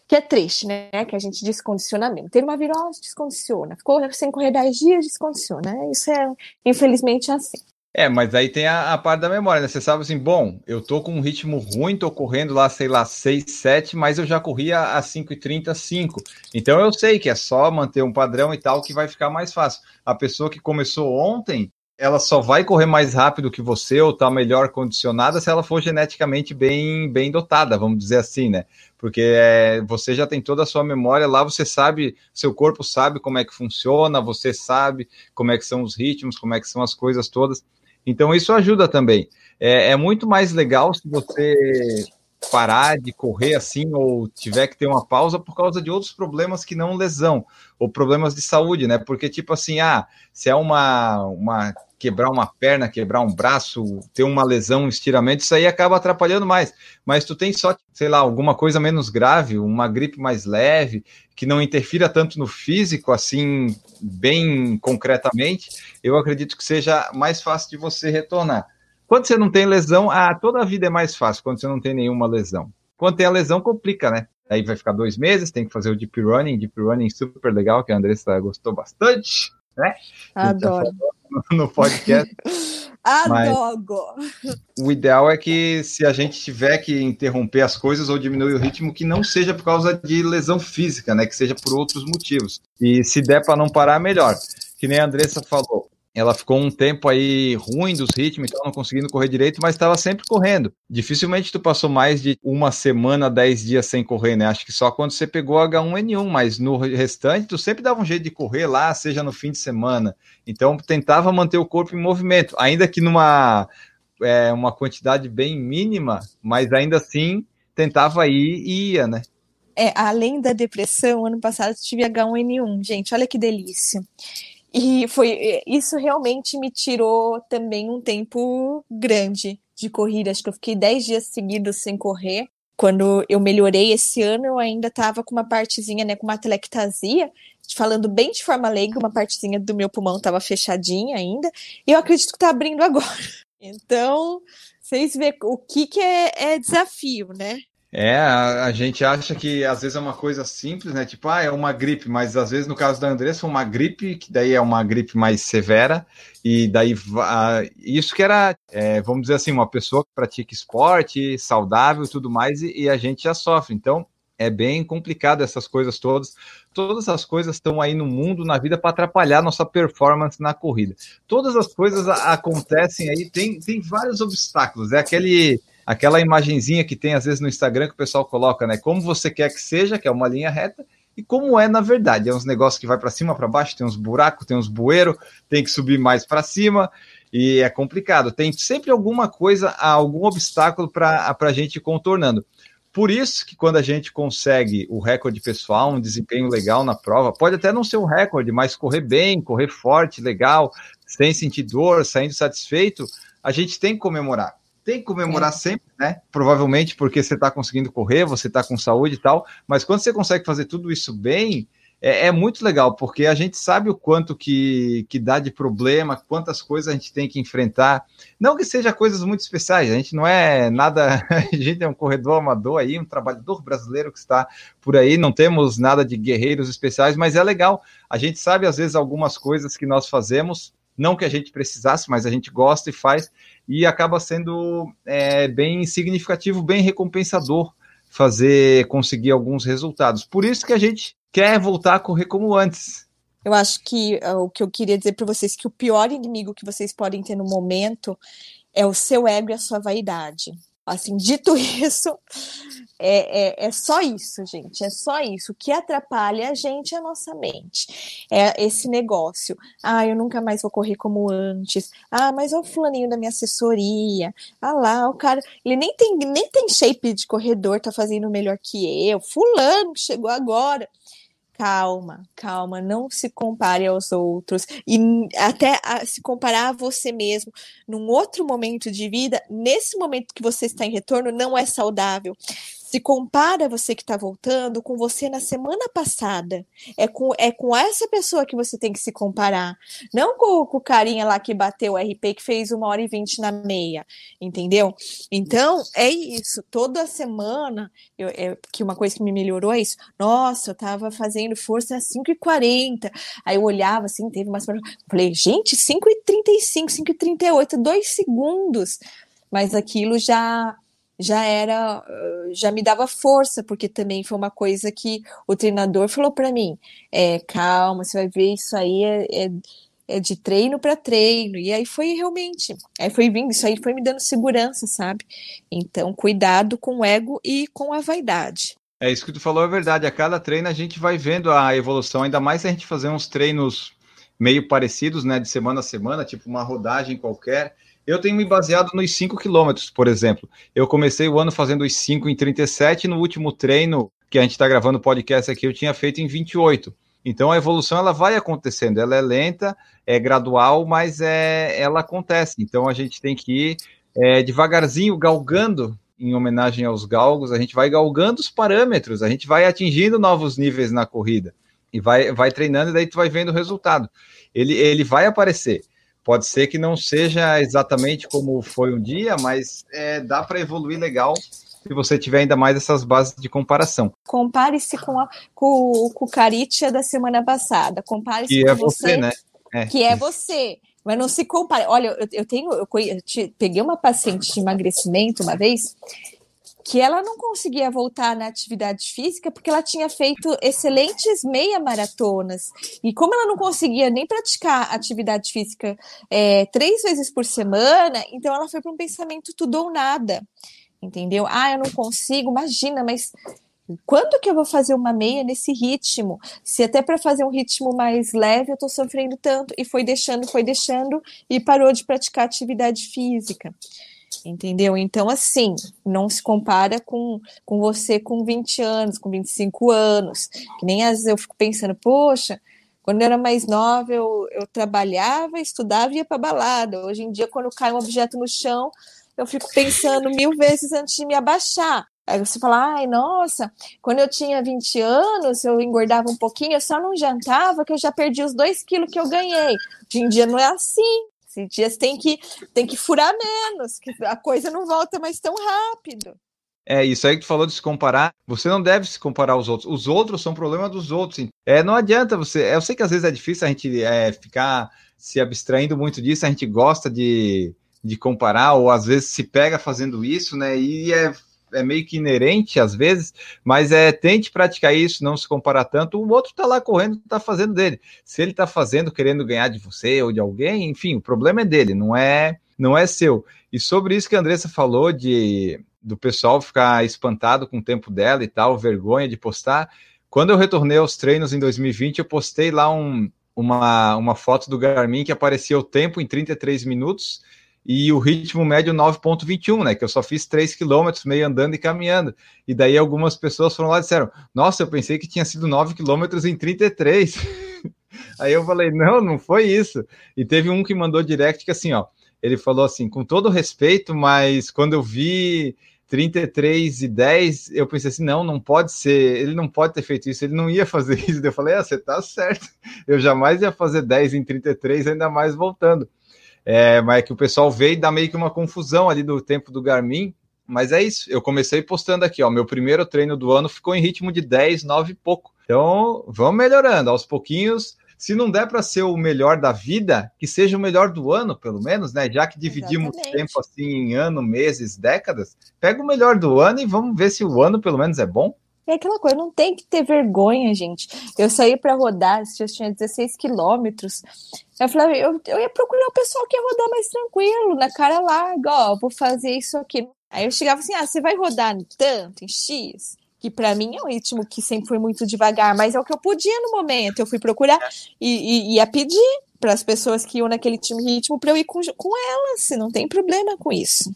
que é triste, né? Que a gente descondiciona mesmo. Ter uma virose, descondiciona. Ficou sem correr 10 dias, descondiciona. Isso é, infelizmente, assim. É, mas aí tem a, a, parte da memória, né? Você sabe assim, bom, eu tô com um ritmo ruim, tô correndo lá, sei lá, 6, 7, mas eu já corria a 5,30, 5. Então eu sei que é só manter um padrão e tal que vai ficar mais fácil. A pessoa que começou ontem, ela só vai correr mais rápido que você ou tá melhor condicionada se ela for geneticamente bem, bem dotada, vamos dizer assim, né? Porque é, você já tem toda a sua memória lá, você sabe, seu corpo sabe como é que funciona, você sabe como é que são os ritmos, como é que são as coisas todas. Então isso ajuda também. É, é, muito mais legal se você parar de correr assim ou tiver que ter uma pausa por causa de outros problemas que não lesão ou problemas de saúde, né? Porque tipo assim, ah, se é uma uma quebrar uma perna, quebrar um braço, ter uma lesão, um estiramento, isso aí acaba atrapalhando mais. Mas tu tem só, sei lá, alguma coisa menos grave, uma gripe mais leve, que não interfira tanto no físico, assim, bem concretamente, eu acredito que seja mais fácil de você retornar. Quando você não tem lesão, ah, toda a vida é mais fácil quando você não tem nenhuma lesão. Quando tem a lesão, complica, né? Aí vai ficar dois meses, tem que fazer o deep running, deep running super legal, que a Andressa gostou bastante, né? Adoro. No podcast. Adoro. o ideal é que se a gente tiver que interromper as coisas ou diminuir o ritmo, que não seja por causa de lesão física, né? Que seja por outros motivos. E se der para não parar, melhor. Que nem a Andressa falou ela ficou um tempo aí ruim dos ritmos, então não conseguindo correr direito, mas estava sempre correndo. Dificilmente tu passou mais de uma semana, dez dias sem correr, né? Acho que só quando você pegou H1N1, mas no restante tu sempre dava um jeito de correr lá, seja no fim de semana. Então tentava manter o corpo em movimento, ainda que numa é, uma quantidade bem mínima, mas ainda assim tentava ir e ia, né? É, além da depressão, ano passado eu tive H1N1, gente, olha que delícia. E foi isso realmente me tirou também um tempo grande de corrida. Acho que eu fiquei 10 dias seguidos sem correr. Quando eu melhorei esse ano, eu ainda estava com uma partezinha, né, com uma telectasia, falando bem de forma leiga, uma partezinha do meu pulmão estava fechadinha ainda, e eu acredito que está abrindo agora. Então, vocês veem o que, que é, é desafio, né? É, a, a, gente acha que às vezes é uma coisa simples, né? Tipo, ah, é uma gripe, mas às vezes no caso da Andressa, uma gripe, que daí é uma gripe mais severa, e daí isso que era, é, vamos dizer assim, uma pessoa que pratica esporte, saudável tudo mais, e, e a gente já sofre. Então, é bem complicado essas coisas todas. Todas as coisas estão aí no mundo, na vida, para atrapalhar nossa performance na corrida. Todas as coisas acontecem aí, tem, tem vários obstáculos. É aquele aquela imagenzinha que tem às vezes no Instagram que o pessoal coloca, né? Como você quer que seja, que é uma linha reta, e como é na verdade. É uns negócios que vai para cima, para baixo, tem uns buracos, tem uns bueiros, tem que subir mais para cima, e é complicado. Tem sempre alguma coisa, algum obstáculo para a gente contornando. Por isso que quando a gente consegue o recorde pessoal, um desempenho legal na prova, pode até não ser um recorde, mas correr bem, correr forte, legal, sem sentir dor, saindo satisfeito, a gente tem que comemorar tem que comemorar é. sempre, né? Provavelmente porque você está conseguindo correr, você está com saúde e tal, mas quando você consegue fazer tudo isso bem, é, é, muito legal, porque a gente sabe o quanto que, que dá de problema, quantas coisas a gente tem que enfrentar. Não que seja coisas muito especiais, a gente não é nada, a gente é um corredor amador aí, um trabalhador brasileiro que está por aí, não temos nada de guerreiros especiais, mas é legal. A gente sabe, às vezes, algumas coisas que nós fazemos, não que a gente precisasse, mas a gente gosta e faz, e acaba sendo é, bem significativo, bem recompensador fazer conseguir alguns resultados. Por isso que a gente quer voltar a correr como antes. Eu acho que uh, o que eu queria dizer para vocês é que o pior inimigo que vocês podem ter no momento é o seu ego e a sua vaidade. Assim, dito isso, é, é, é, só isso, gente. É só isso. O que atrapalha a gente é a nossa mente. É esse negócio. Ah, eu nunca mais vou correr como antes. Ah, mas é o fulaninho da minha assessoria. Ah lá, o cara. Ele nem tem, nem tem shape de corredor, tá fazendo melhor que eu. Fulano chegou agora calma, calma, não se compare aos outros e até se comparar a você mesmo num outro momento de vida, nesse momento que você está em retorno, não é saudável se compara você que está voltando com você na semana passada. É com, é com essa pessoa que você tem que se comparar. Não com, com o carinha lá que bateu o RP que fez uma hora e vinte na meia. Entendeu? Então, é isso. Toda semana, eu, é, que uma coisa que me melhorou é isso. Nossa, eu estava fazendo força às 5h40. Aí eu olhava assim, teve uma semana. Falei, gente, 5h35, 5h38, dois segundos. Mas aquilo já já era, já me dava força, porque também foi uma coisa que o treinador falou para mim: é, calma, você vai ver isso aí é, é, é de treino para treino. E aí foi realmente, aí foi vindo, isso aí foi me dando segurança, sabe? Então, cuidado com o ego e com a vaidade. É isso que tu falou, é verdade. A cada treino a gente vai vendo a evolução, ainda mais se a gente fazer uns treinos meio parecidos, né, de semana a semana, tipo uma rodagem qualquer eu tenho me baseado nos 5 quilômetros, por exemplo. Eu comecei o ano fazendo os 5 em 37, no último treino que a gente está gravando o podcast aqui, eu tinha feito em 28. Então a evolução ela vai acontecendo, ela é lenta, é gradual, mas é, ela acontece. Então a gente tem que ir é, devagarzinho, galgando, em homenagem aos galgos, a gente vai galgando os parâmetros, a gente vai atingindo novos níveis na corrida e vai, vai treinando, e daí tu vai vendo o resultado. Ele, ele vai aparecer. Pode ser que não seja exatamente como foi um dia, mas é, dá para evoluir legal se você tiver ainda mais essas bases de comparação. Compare-se com, a, com, com o Caritia da semana passada. Compare-se que com é você, você né? É. Que é você. Mas não se compare. Olha, eu, eu tenho. Eu, eu peguei uma paciente de emagrecimento uma vez que ela não conseguia voltar na atividade física porque ela tinha feito excelentes meia maratonas. E como ela não conseguia nem praticar atividade física é, três vezes por semana, então ela foi para um pensamento tudo ou nada. Entendeu? Ah, eu não consigo, imagina, mas quando que eu vou fazer uma meia nesse ritmo? Se até para fazer um ritmo mais leve eu estou sofrendo tanto, e foi deixando, foi deixando, e parou de praticar atividade física entendeu? Então, assim, não se compara com, com você com 20 anos, com 25 anos, que nem às vezes eu fico pensando, poxa, quando eu era mais nova, eu, eu trabalhava, estudava e ia para balada. Hoje em dia, quando cai um objeto no chão, eu fico pensando mil vezes antes de me abaixar. Aí você fala, ai, nossa, quando eu tinha 20 anos, eu engordava um pouquinho, eu só não jantava que eu já perdi os dois quilos que eu ganhei. Hoje em dia não é assim. Esses dias tem que, tem que furar menos, que a coisa não volta mais tão rápido. É, isso aí que tu falou de se comparar, você não deve se comparar aos outros. Os outros são problema dos outros. É, não adianta você. Eu sei que às vezes é difícil a gente é, ficar se abstraindo muito disso, a gente gosta de, de comparar, ou às vezes se pega fazendo isso, né? E é é meio que inerente às vezes, mas é tente praticar isso, não se comparar tanto. O outro está lá correndo, está fazendo dele. Se ele está fazendo querendo ganhar de você ou de alguém, enfim, o problema é dele, não é não é seu. E sobre isso que a Andressa falou de do pessoal ficar espantado com o tempo dela e tal, vergonha de postar. Quando eu retornei aos treinos em 2020, eu postei lá um, uma, uma foto do Garmin que aparecia o tempo em 33 minutos e o ritmo médio 9,21, né? Que eu só fiz 3 quilômetros meio andando e caminhando. E daí algumas pessoas foram lá e disseram: Nossa, eu pensei que tinha sido 9 quilômetros em 33. Aí eu falei: Não, não foi isso. E teve um que mandou direct que assim, ó, ele falou assim: Com todo respeito, mas quando eu vi 33 e 10, eu pensei assim: Não, não pode ser, ele não pode ter feito isso, ele não ia fazer isso. Eu falei: Ah, você tá certo, eu jamais ia fazer 10 em 33, ainda mais voltando. É, mas é que o pessoal veio e dá meio que uma confusão ali do tempo do Garmin. Mas é isso, eu comecei postando aqui, ó. Meu primeiro treino do ano ficou em ritmo de 10, 9 e pouco. Então, vamos melhorando aos pouquinhos. Se não der para ser o melhor da vida, que seja o melhor do ano, pelo menos, né? Já que dividimos Exatamente. tempo assim em ano, meses, décadas, pega o melhor do ano e vamos ver se o ano pelo menos é bom. É aquela coisa, não tem que ter vergonha, gente. Eu saí para rodar, eu tinha 16 quilômetros. Eu falei, eu, eu ia procurar o pessoal que ia rodar mais tranquilo, na cara larga, ó, vou fazer isso aqui. Aí eu chegava assim, ah, você vai rodar tanto, em X? Que para mim é um ritmo que sempre foi muito devagar, mas é o que eu podia no momento. Eu fui procurar e, e ia pedir para as pessoas que iam naquele ritmo para eu ir com, com elas, não tem problema com isso.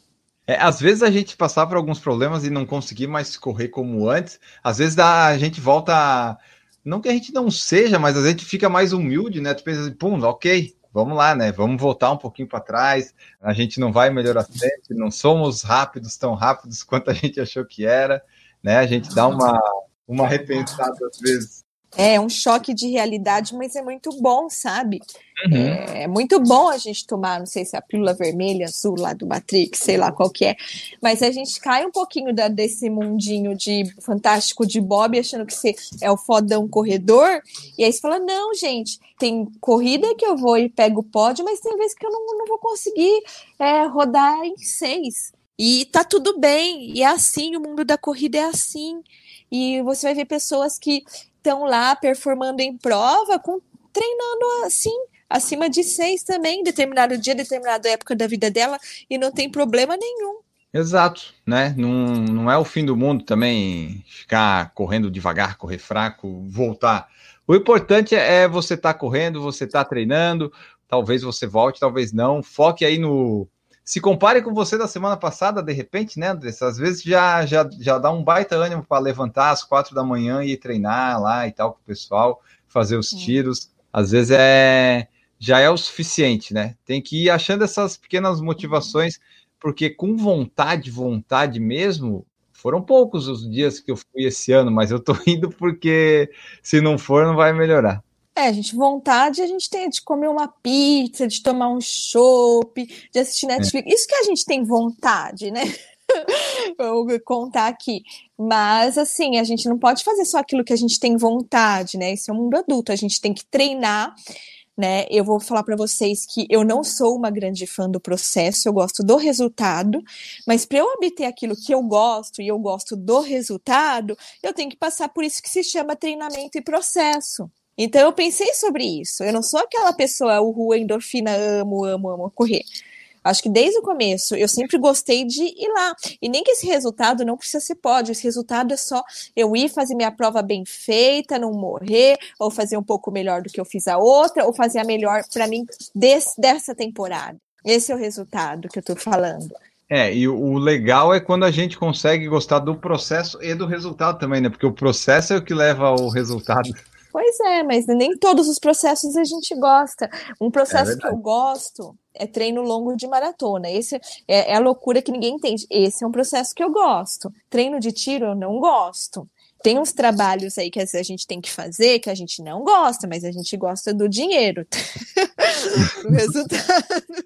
É, às vezes a gente passar por alguns problemas e não conseguir mais correr como antes, às vezes a gente volta. Não que a gente não seja, mas a gente fica mais humilde, né? Tu pensa assim, pum, ok, vamos lá, né? Vamos voltar um pouquinho para trás. A gente não vai melhorar sempre, não somos rápidos, tão rápidos quanto a gente achou que era, né? A gente dá uma, uma repensada às vezes. É um choque de realidade, mas é muito bom, sabe? Uhum. É, é, muito bom a gente tomar, não sei se é a pílula vermelha, azul lá do Matrix, sei lá qual que é, mas a gente cai um pouquinho da, desse mundinho de fantástico de Bob, achando que você é o fodão corredor, e aí você fala, não, gente, tem corrida que eu vou e pego o pódio, mas tem vezes que eu não, não vou conseguir é, rodar em seis. E tá tudo bem, e é assim, o mundo da corrida é assim. E você vai ver pessoas que estão lá performando em prova, com, treinando assim, acima de seis também, determinado dia, determinada época da vida dela, e não tem problema nenhum. Exato, né? Não, não é o fim do mundo também ficar correndo devagar, correr fraco, voltar. O importante é você estar tá correndo, você estar tá treinando, talvez você volte, talvez não. Foque aí no, se compare com você da semana passada, de repente, né, Andressa? Às vezes já, já, já dá um baita ânimo para levantar às quatro da manhã e treinar lá e tal com o pessoal, fazer os tiros. Às vezes é já é o suficiente, né? Tem que ir achando essas pequenas motivações, porque com vontade, vontade mesmo, foram poucos os dias que eu fui esse ano, mas eu tô indo porque se não for, não vai melhorar. É, gente, vontade a gente tem de comer uma pizza, de tomar um chopp, de assistir Netflix. É. Isso que a gente tem vontade, né? Vou contar aqui. Mas, assim, a gente não pode fazer só aquilo que a gente tem vontade, né? Esse é um mundo adulto. A gente tem que treinar, né? Eu vou falar para vocês que eu não sou uma grande fã do processo, eu gosto do resultado, mas para eu obter aquilo que eu gosto e eu gosto do resultado, eu tenho que passar por isso que se chama treinamento e processo. Então eu pensei sobre isso. Eu não sou aquela pessoa, o rua endorfina, amo, amo, amo correr. Acho que desde o começo eu sempre gostei de ir lá. E nem que esse resultado não precisa ser pódio, esse resultado é só eu ir fazer minha prova bem feita, não morrer, ou fazer um pouco melhor do que eu fiz a outra, ou fazer a melhor para mim dessa temporada. Esse é o resultado que eu tô falando. É, e o legal é quando a gente consegue gostar do processo e do resultado também, né? Porque o processo é o que leva ao resultado. Pois é, mas nem todos os processos a gente gosta. Um processo é que eu gosto é treino longo de maratona. Esse é, é, a loucura que ninguém entende. Esse é um processo que eu gosto. Treino de tiro eu não gosto. Tem uns trabalhos aí que a gente tem que fazer que a gente não gosta, mas a gente gosta do dinheiro, do resultado.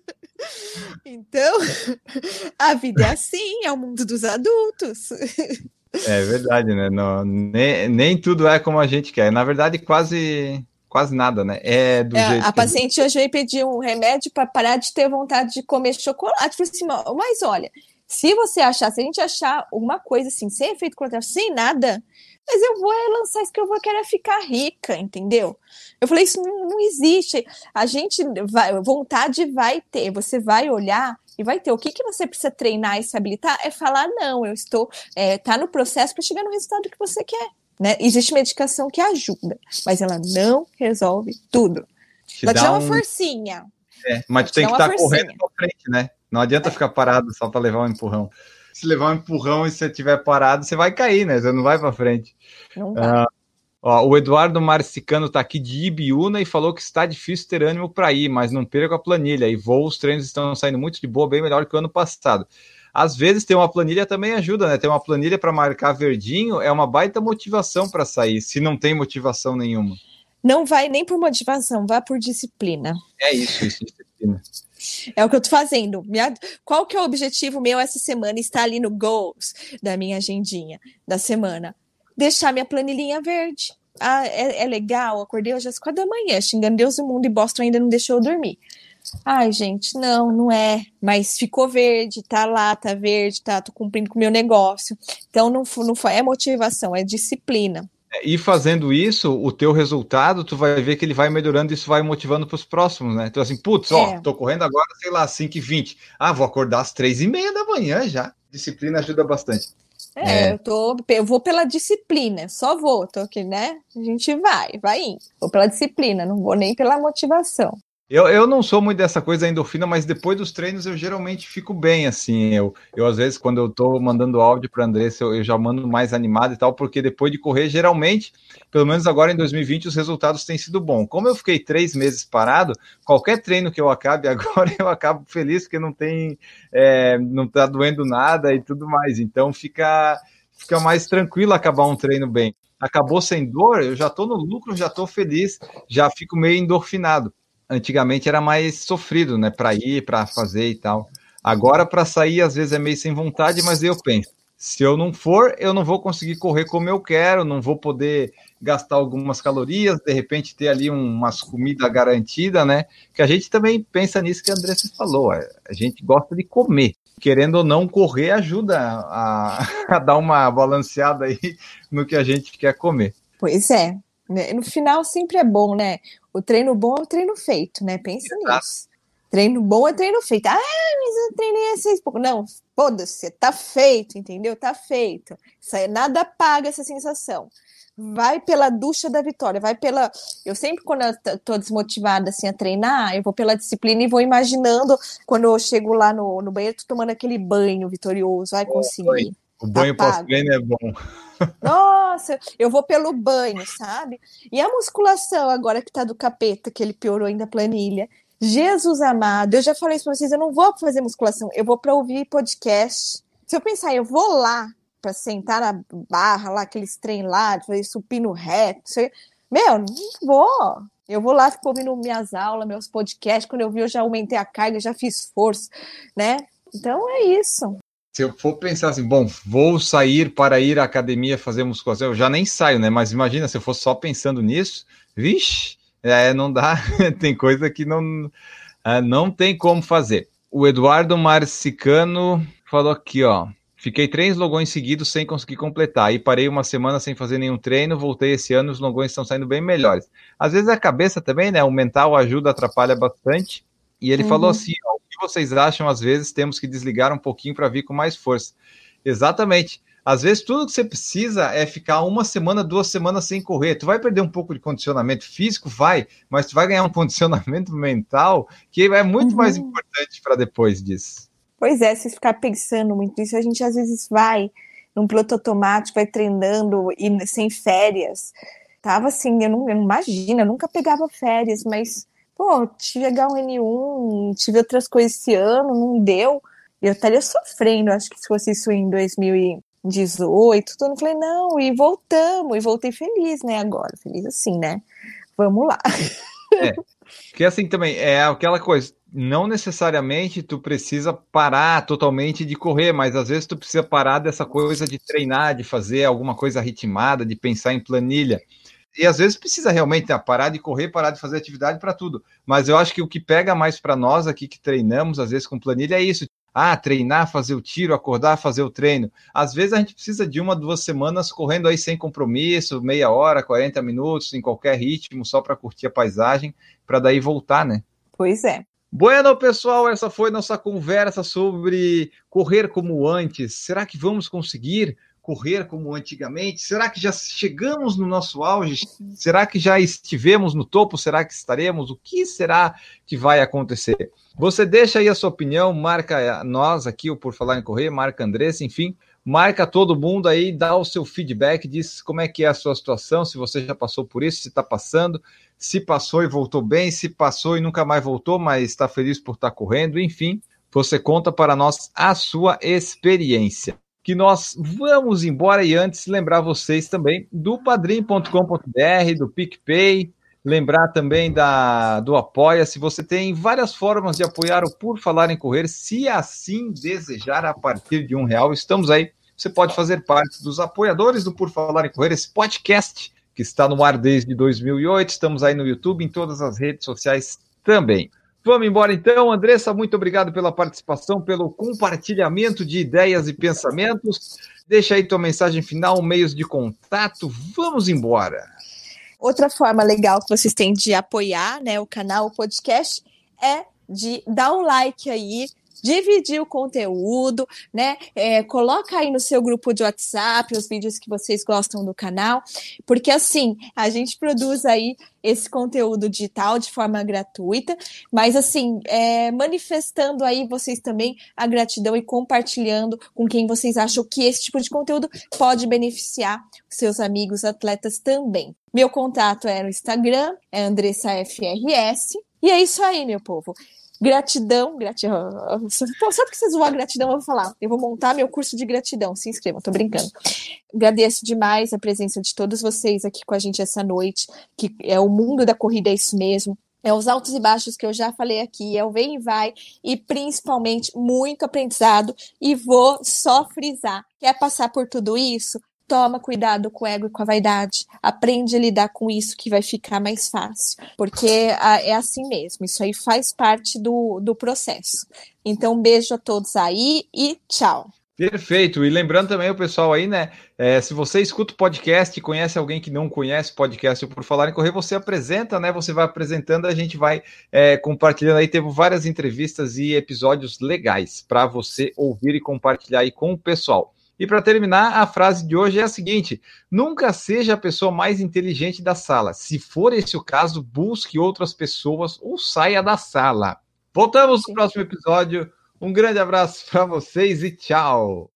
Então, a vida é assim, é o mundo dos adultos. É verdade, né? Não, nem, nem tudo é como a gente quer. Na verdade, quase quase nada, né? É do é, jeito. A paciente hoje veio pedir um remédio para parar de ter vontade de comer chocolate. Falei assim, mas olha, se você achar, se a gente achar uma coisa assim, sem efeito colateral, sem nada, mas eu vou lançar isso que eu vou querer ficar rica, entendeu? Eu falei, isso não, não existe. A gente vai, vontade vai ter, você vai olhar e vai ter. O que, que você precisa treinar e se habilitar é falar, não, eu estou, é, tá no processo para chegar no resultado que você quer. Né? Existe medicação que ajuda, mas ela não resolve tudo. Te ela te dá uma um... forcinha. É, mas tu tem que estar tá correndo pra frente, né? Não adianta é. ficar parado só para levar um empurrão. Se levar um empurrão e você estiver parado, você vai cair, né? Você não vai para frente. Não vai. Uh, Ó, o Eduardo Marcicano está aqui de Ibiúna e falou que está difícil ter ânimo para ir, mas não perca a planilha. E voo, os treinos estão saindo muito de boa, bem melhor que o ano passado. Às vezes ter uma planilha também ajuda, né? Ter uma planilha para marcar verdinho é uma baita motivação para sair, se não tem motivação nenhuma. Não vai nem por motivação, vá por disciplina. É isso, isso, disciplina. É o que eu tô fazendo. Minha, qual que é o objetivo meu essa semana? Está ali no goals da minha agendinha da semana deixar minha planilhinha verde. Ah, é, é legal, acordei hoje às quatro da manhã, xingando Deus e o mundo e Boston ainda não deixou eu dormir. Ai, gente, não, não é. Mas ficou verde, tá lá, tá verde, tá, tô cumprindo com o meu negócio. Então não, não foi, é motivação, é disciplina. É, e fazendo isso, o teu resultado, tu vai ver que ele vai melhorando e isso vai motivando para os próximos, né? Então, assim, putz, ó, é. tô correndo agora, sei lá, 5 e 20 Ah, vou acordar às 3 e meia da manhã já. Disciplina ajuda bastante. É, é, eu tô, eu vou pela disciplina, só vou, tô aqui, né? A gente vai, vai indo. Vou pela disciplina, não vou nem pela motivação. Eu, eu não sou muito dessa coisa da endorfina, mas depois dos treinos eu geralmente fico bem, assim. Eu, eu às vezes, quando eu tô mandando áudio para Andressa, eu, eu já mando mais animado e tal, porque depois de correr, geralmente, pelo menos agora em 2020, os resultados têm sido bons. Como eu fiquei três meses parado, qualquer treino que eu acabe agora, eu acabo feliz, porque não tem, é, não tá doendo nada e tudo mais. Então fica, fica mais tranquilo acabar um treino bem. Acabou sem dor, eu já tô no lucro, já tô feliz, já fico meio endorfinado antigamente era mais sofrido, né? Para ir, para fazer e tal. Agora, para sair, às vezes é meio sem vontade, mas eu penso: se eu não for, eu não vou conseguir correr como eu quero, não vou poder gastar algumas calorias, de repente ter ali umas comida garantida, né? Que a gente também pensa nisso que a Andressa falou. É, a gente gosta de comer. Querendo ou não, correr ajuda a, a dar uma balanceada aí no que a gente quer comer. Pois é. Né? No final sempre é bom, né? O treino bom é o treino feito, né? Pensa Exato. nisso. Treino bom é treino feito. Ah, mas eu treinei pouco. Não, foda-se, tá feito, entendeu? Tá feito. Isso aí, nada paga essa sensação. Vai pela ducha da vitória, vai pela. Eu sempre, quando eu tô desmotivada assim a treinar, eu vou pela disciplina e vou imaginando quando eu chego lá no, no banheiro, tô tomando aquele banho vitorioso, vai conseguir. O banho tá pós-treino é bom. Nossa, eu vou pelo banho, sabe? E a musculação agora que tá do capeta, que ele piorou ainda a planilha. Jesus amado, eu já falei isso pra vocês, eu não vou fazer musculação, eu vou para ouvir podcast. Se eu pensar, eu vou lá para sentar na barra, lá, aqueles trem lá, fazer supino reto, Meu, não vou. Eu vou lá, fico ouvindo minhas aulas, meus podcasts. Quando eu vi, eu já aumentei a carga, já fiz força, né? Então é isso. Se eu for pensar assim, bom, vou sair para ir à academia fazer musculação, eu já nem saio, né? Mas imagina se eu fosse só pensando nisso, vixe, é, não dá, tem coisa que não, é, não tem como fazer. O Eduardo Marcicano falou aqui, ó. Fiquei três longões seguidos sem conseguir completar. Aí parei uma semana sem fazer nenhum treino, voltei esse ano, os longões estão saindo bem melhores. Às vezes a cabeça também, né? O mental ajuda, atrapalha bastante. E ele uhum. falou assim: ó, que vocês acham? Às vezes temos que desligar um pouquinho para vir com mais força. Exatamente. Às vezes tudo que você precisa é ficar uma semana, duas semanas sem correr. Tu vai perder um pouco de condicionamento físico, vai, mas tu vai ganhar um condicionamento mental que é muito uhum. mais importante para depois disso. Pois é, se ficar pensando muito nisso, a gente às vezes vai num piloto automático, vai treinando e sem férias. Tava assim, eu não, eu não imagino, eu nunca pegava férias, mas, pô, tive H1N1, tive outras coisas esse ano, não deu. Eu estaria sofrendo, acho que se fosse isso em 2018, tudo. Eu falei, não, e voltamos, e voltei feliz, né, agora. Feliz assim, né? Vamos lá. É, porque assim também, é aquela coisa, não necessariamente tu precisa parar totalmente de correr, mas às vezes tu precisa parar dessa coisa de treinar, de fazer alguma coisa ritmada, de pensar em planilha. E às vezes precisa realmente né, parar de correr, parar de fazer atividade para tudo. Mas eu acho que o que pega mais para nós aqui que treinamos, às vezes com planilha, é isso. Ah, treinar, fazer o tiro, acordar, fazer o treino. Às vezes a gente precisa de uma, duas semanas correndo aí sem compromisso, meia hora, 40 minutos, em qualquer ritmo, só para curtir a paisagem, para daí voltar, né? Pois é. Bueno, pessoal, essa foi nossa conversa sobre correr como antes. Será que vamos conseguir correr como antigamente? Será que já chegamos no nosso auge? Será que já estivemos no topo? Será que estaremos? O que será que vai acontecer? Você deixa aí a sua opinião, marca nós aqui, o Por Falar em Correr, marca Andressa, enfim, marca todo mundo aí, dá o seu feedback, diz como é que é a sua situação, se você já passou por isso, se está passando, se passou e voltou bem, se passou e nunca mais voltou, mas está feliz por estar tá correndo, enfim, você conta para nós a sua experiência. Que nós vamos embora e antes lembrar vocês também do padrim.com.br, do PicPay, lembrar também da, do Apoia. Se você tem várias formas de apoiar o Por Falar em Correr, se assim desejar, a partir de um real, estamos aí. Você pode fazer parte dos apoiadores do Por Falar em Correr, esse podcast que está no ar desde 2008. Estamos aí no YouTube, em todas as redes sociais também. Vamos embora então, Andressa. Muito obrigado pela participação, pelo compartilhamento de ideias e pensamentos. Deixa aí tua mensagem final, meios de contato. Vamos embora. Outra forma legal que vocês têm de apoiar né, o canal, o podcast, é de dar um like aí, dividir o conteúdo, né? É, coloca aí no seu grupo de WhatsApp os vídeos que vocês gostam do canal, porque assim a gente produz aí esse conteúdo digital de forma gratuita, mas assim, é, manifestando aí vocês também a gratidão e compartilhando com quem vocês acham que esse tipo de conteúdo pode beneficiar seus amigos atletas também. Meu contato é no Instagram, é AndressaFRS. E é isso aí, meu povo. Gratidão, gratidão. Então, porque vocês vão a gratidão, eu vou falar. Eu vou montar meu curso de gratidão. Se inscrevam, tô brincando. Agradeço demais a presença de todos vocês aqui com a gente essa noite, que é o mundo da corrida, é isso mesmo. É os altos e baixos que eu já falei aqui, é o vem e vai, e principalmente muito aprendizado. E vou só frisar: quer passar por tudo isso? Toma cuidado com o ego e com a vaidade. Aprende a lidar com isso que vai ficar mais fácil. Porque é assim mesmo. Isso aí faz parte do, do processo. Então, beijo a todos aí e tchau. Perfeito. E lembrando também o pessoal aí, né? É, se você escuta o podcast, conhece alguém que não conhece podcast por falar em correr, você apresenta, né? Você vai apresentando, a gente vai é, compartilhando aí. Teve várias entrevistas e episódios legais para você ouvir e compartilhar aí com o pessoal. E para terminar, a frase de hoje é a seguinte: nunca seja a pessoa mais inteligente da sala. Se for esse o caso, busque outras pessoas ou saia da sala. Voltamos no próximo episódio. Um grande abraço para vocês e tchau.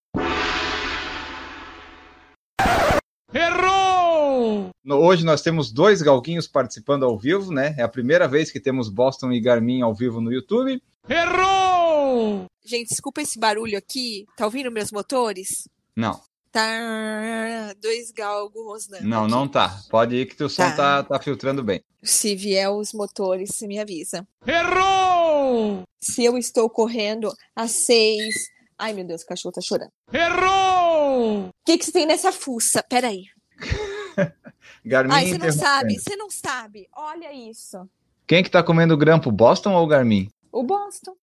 Errou! Hoje nós temos dois galguinhos participando ao vivo, né? É a primeira vez que temos Boston e Garmin ao vivo no YouTube. Errou! Gente, desculpa esse barulho aqui. Tá ouvindo meus motores? Não. Tá dois galgos rosnando. Não, aqui. não tá. Pode ir que teu som tá, Tá. tá filtrando bem. Se vier os motores, você me avisa. Errou! Se eu estou correndo a seis. Ai, meu Deus, o cachorro tá chorando. Errou! O que, que você tem nessa fuça? Peraí. Garmin Ai, você não sabe, você não sabe. Olha isso. Quem que tá comendo grampo, Boston ou Garmin? O Boston.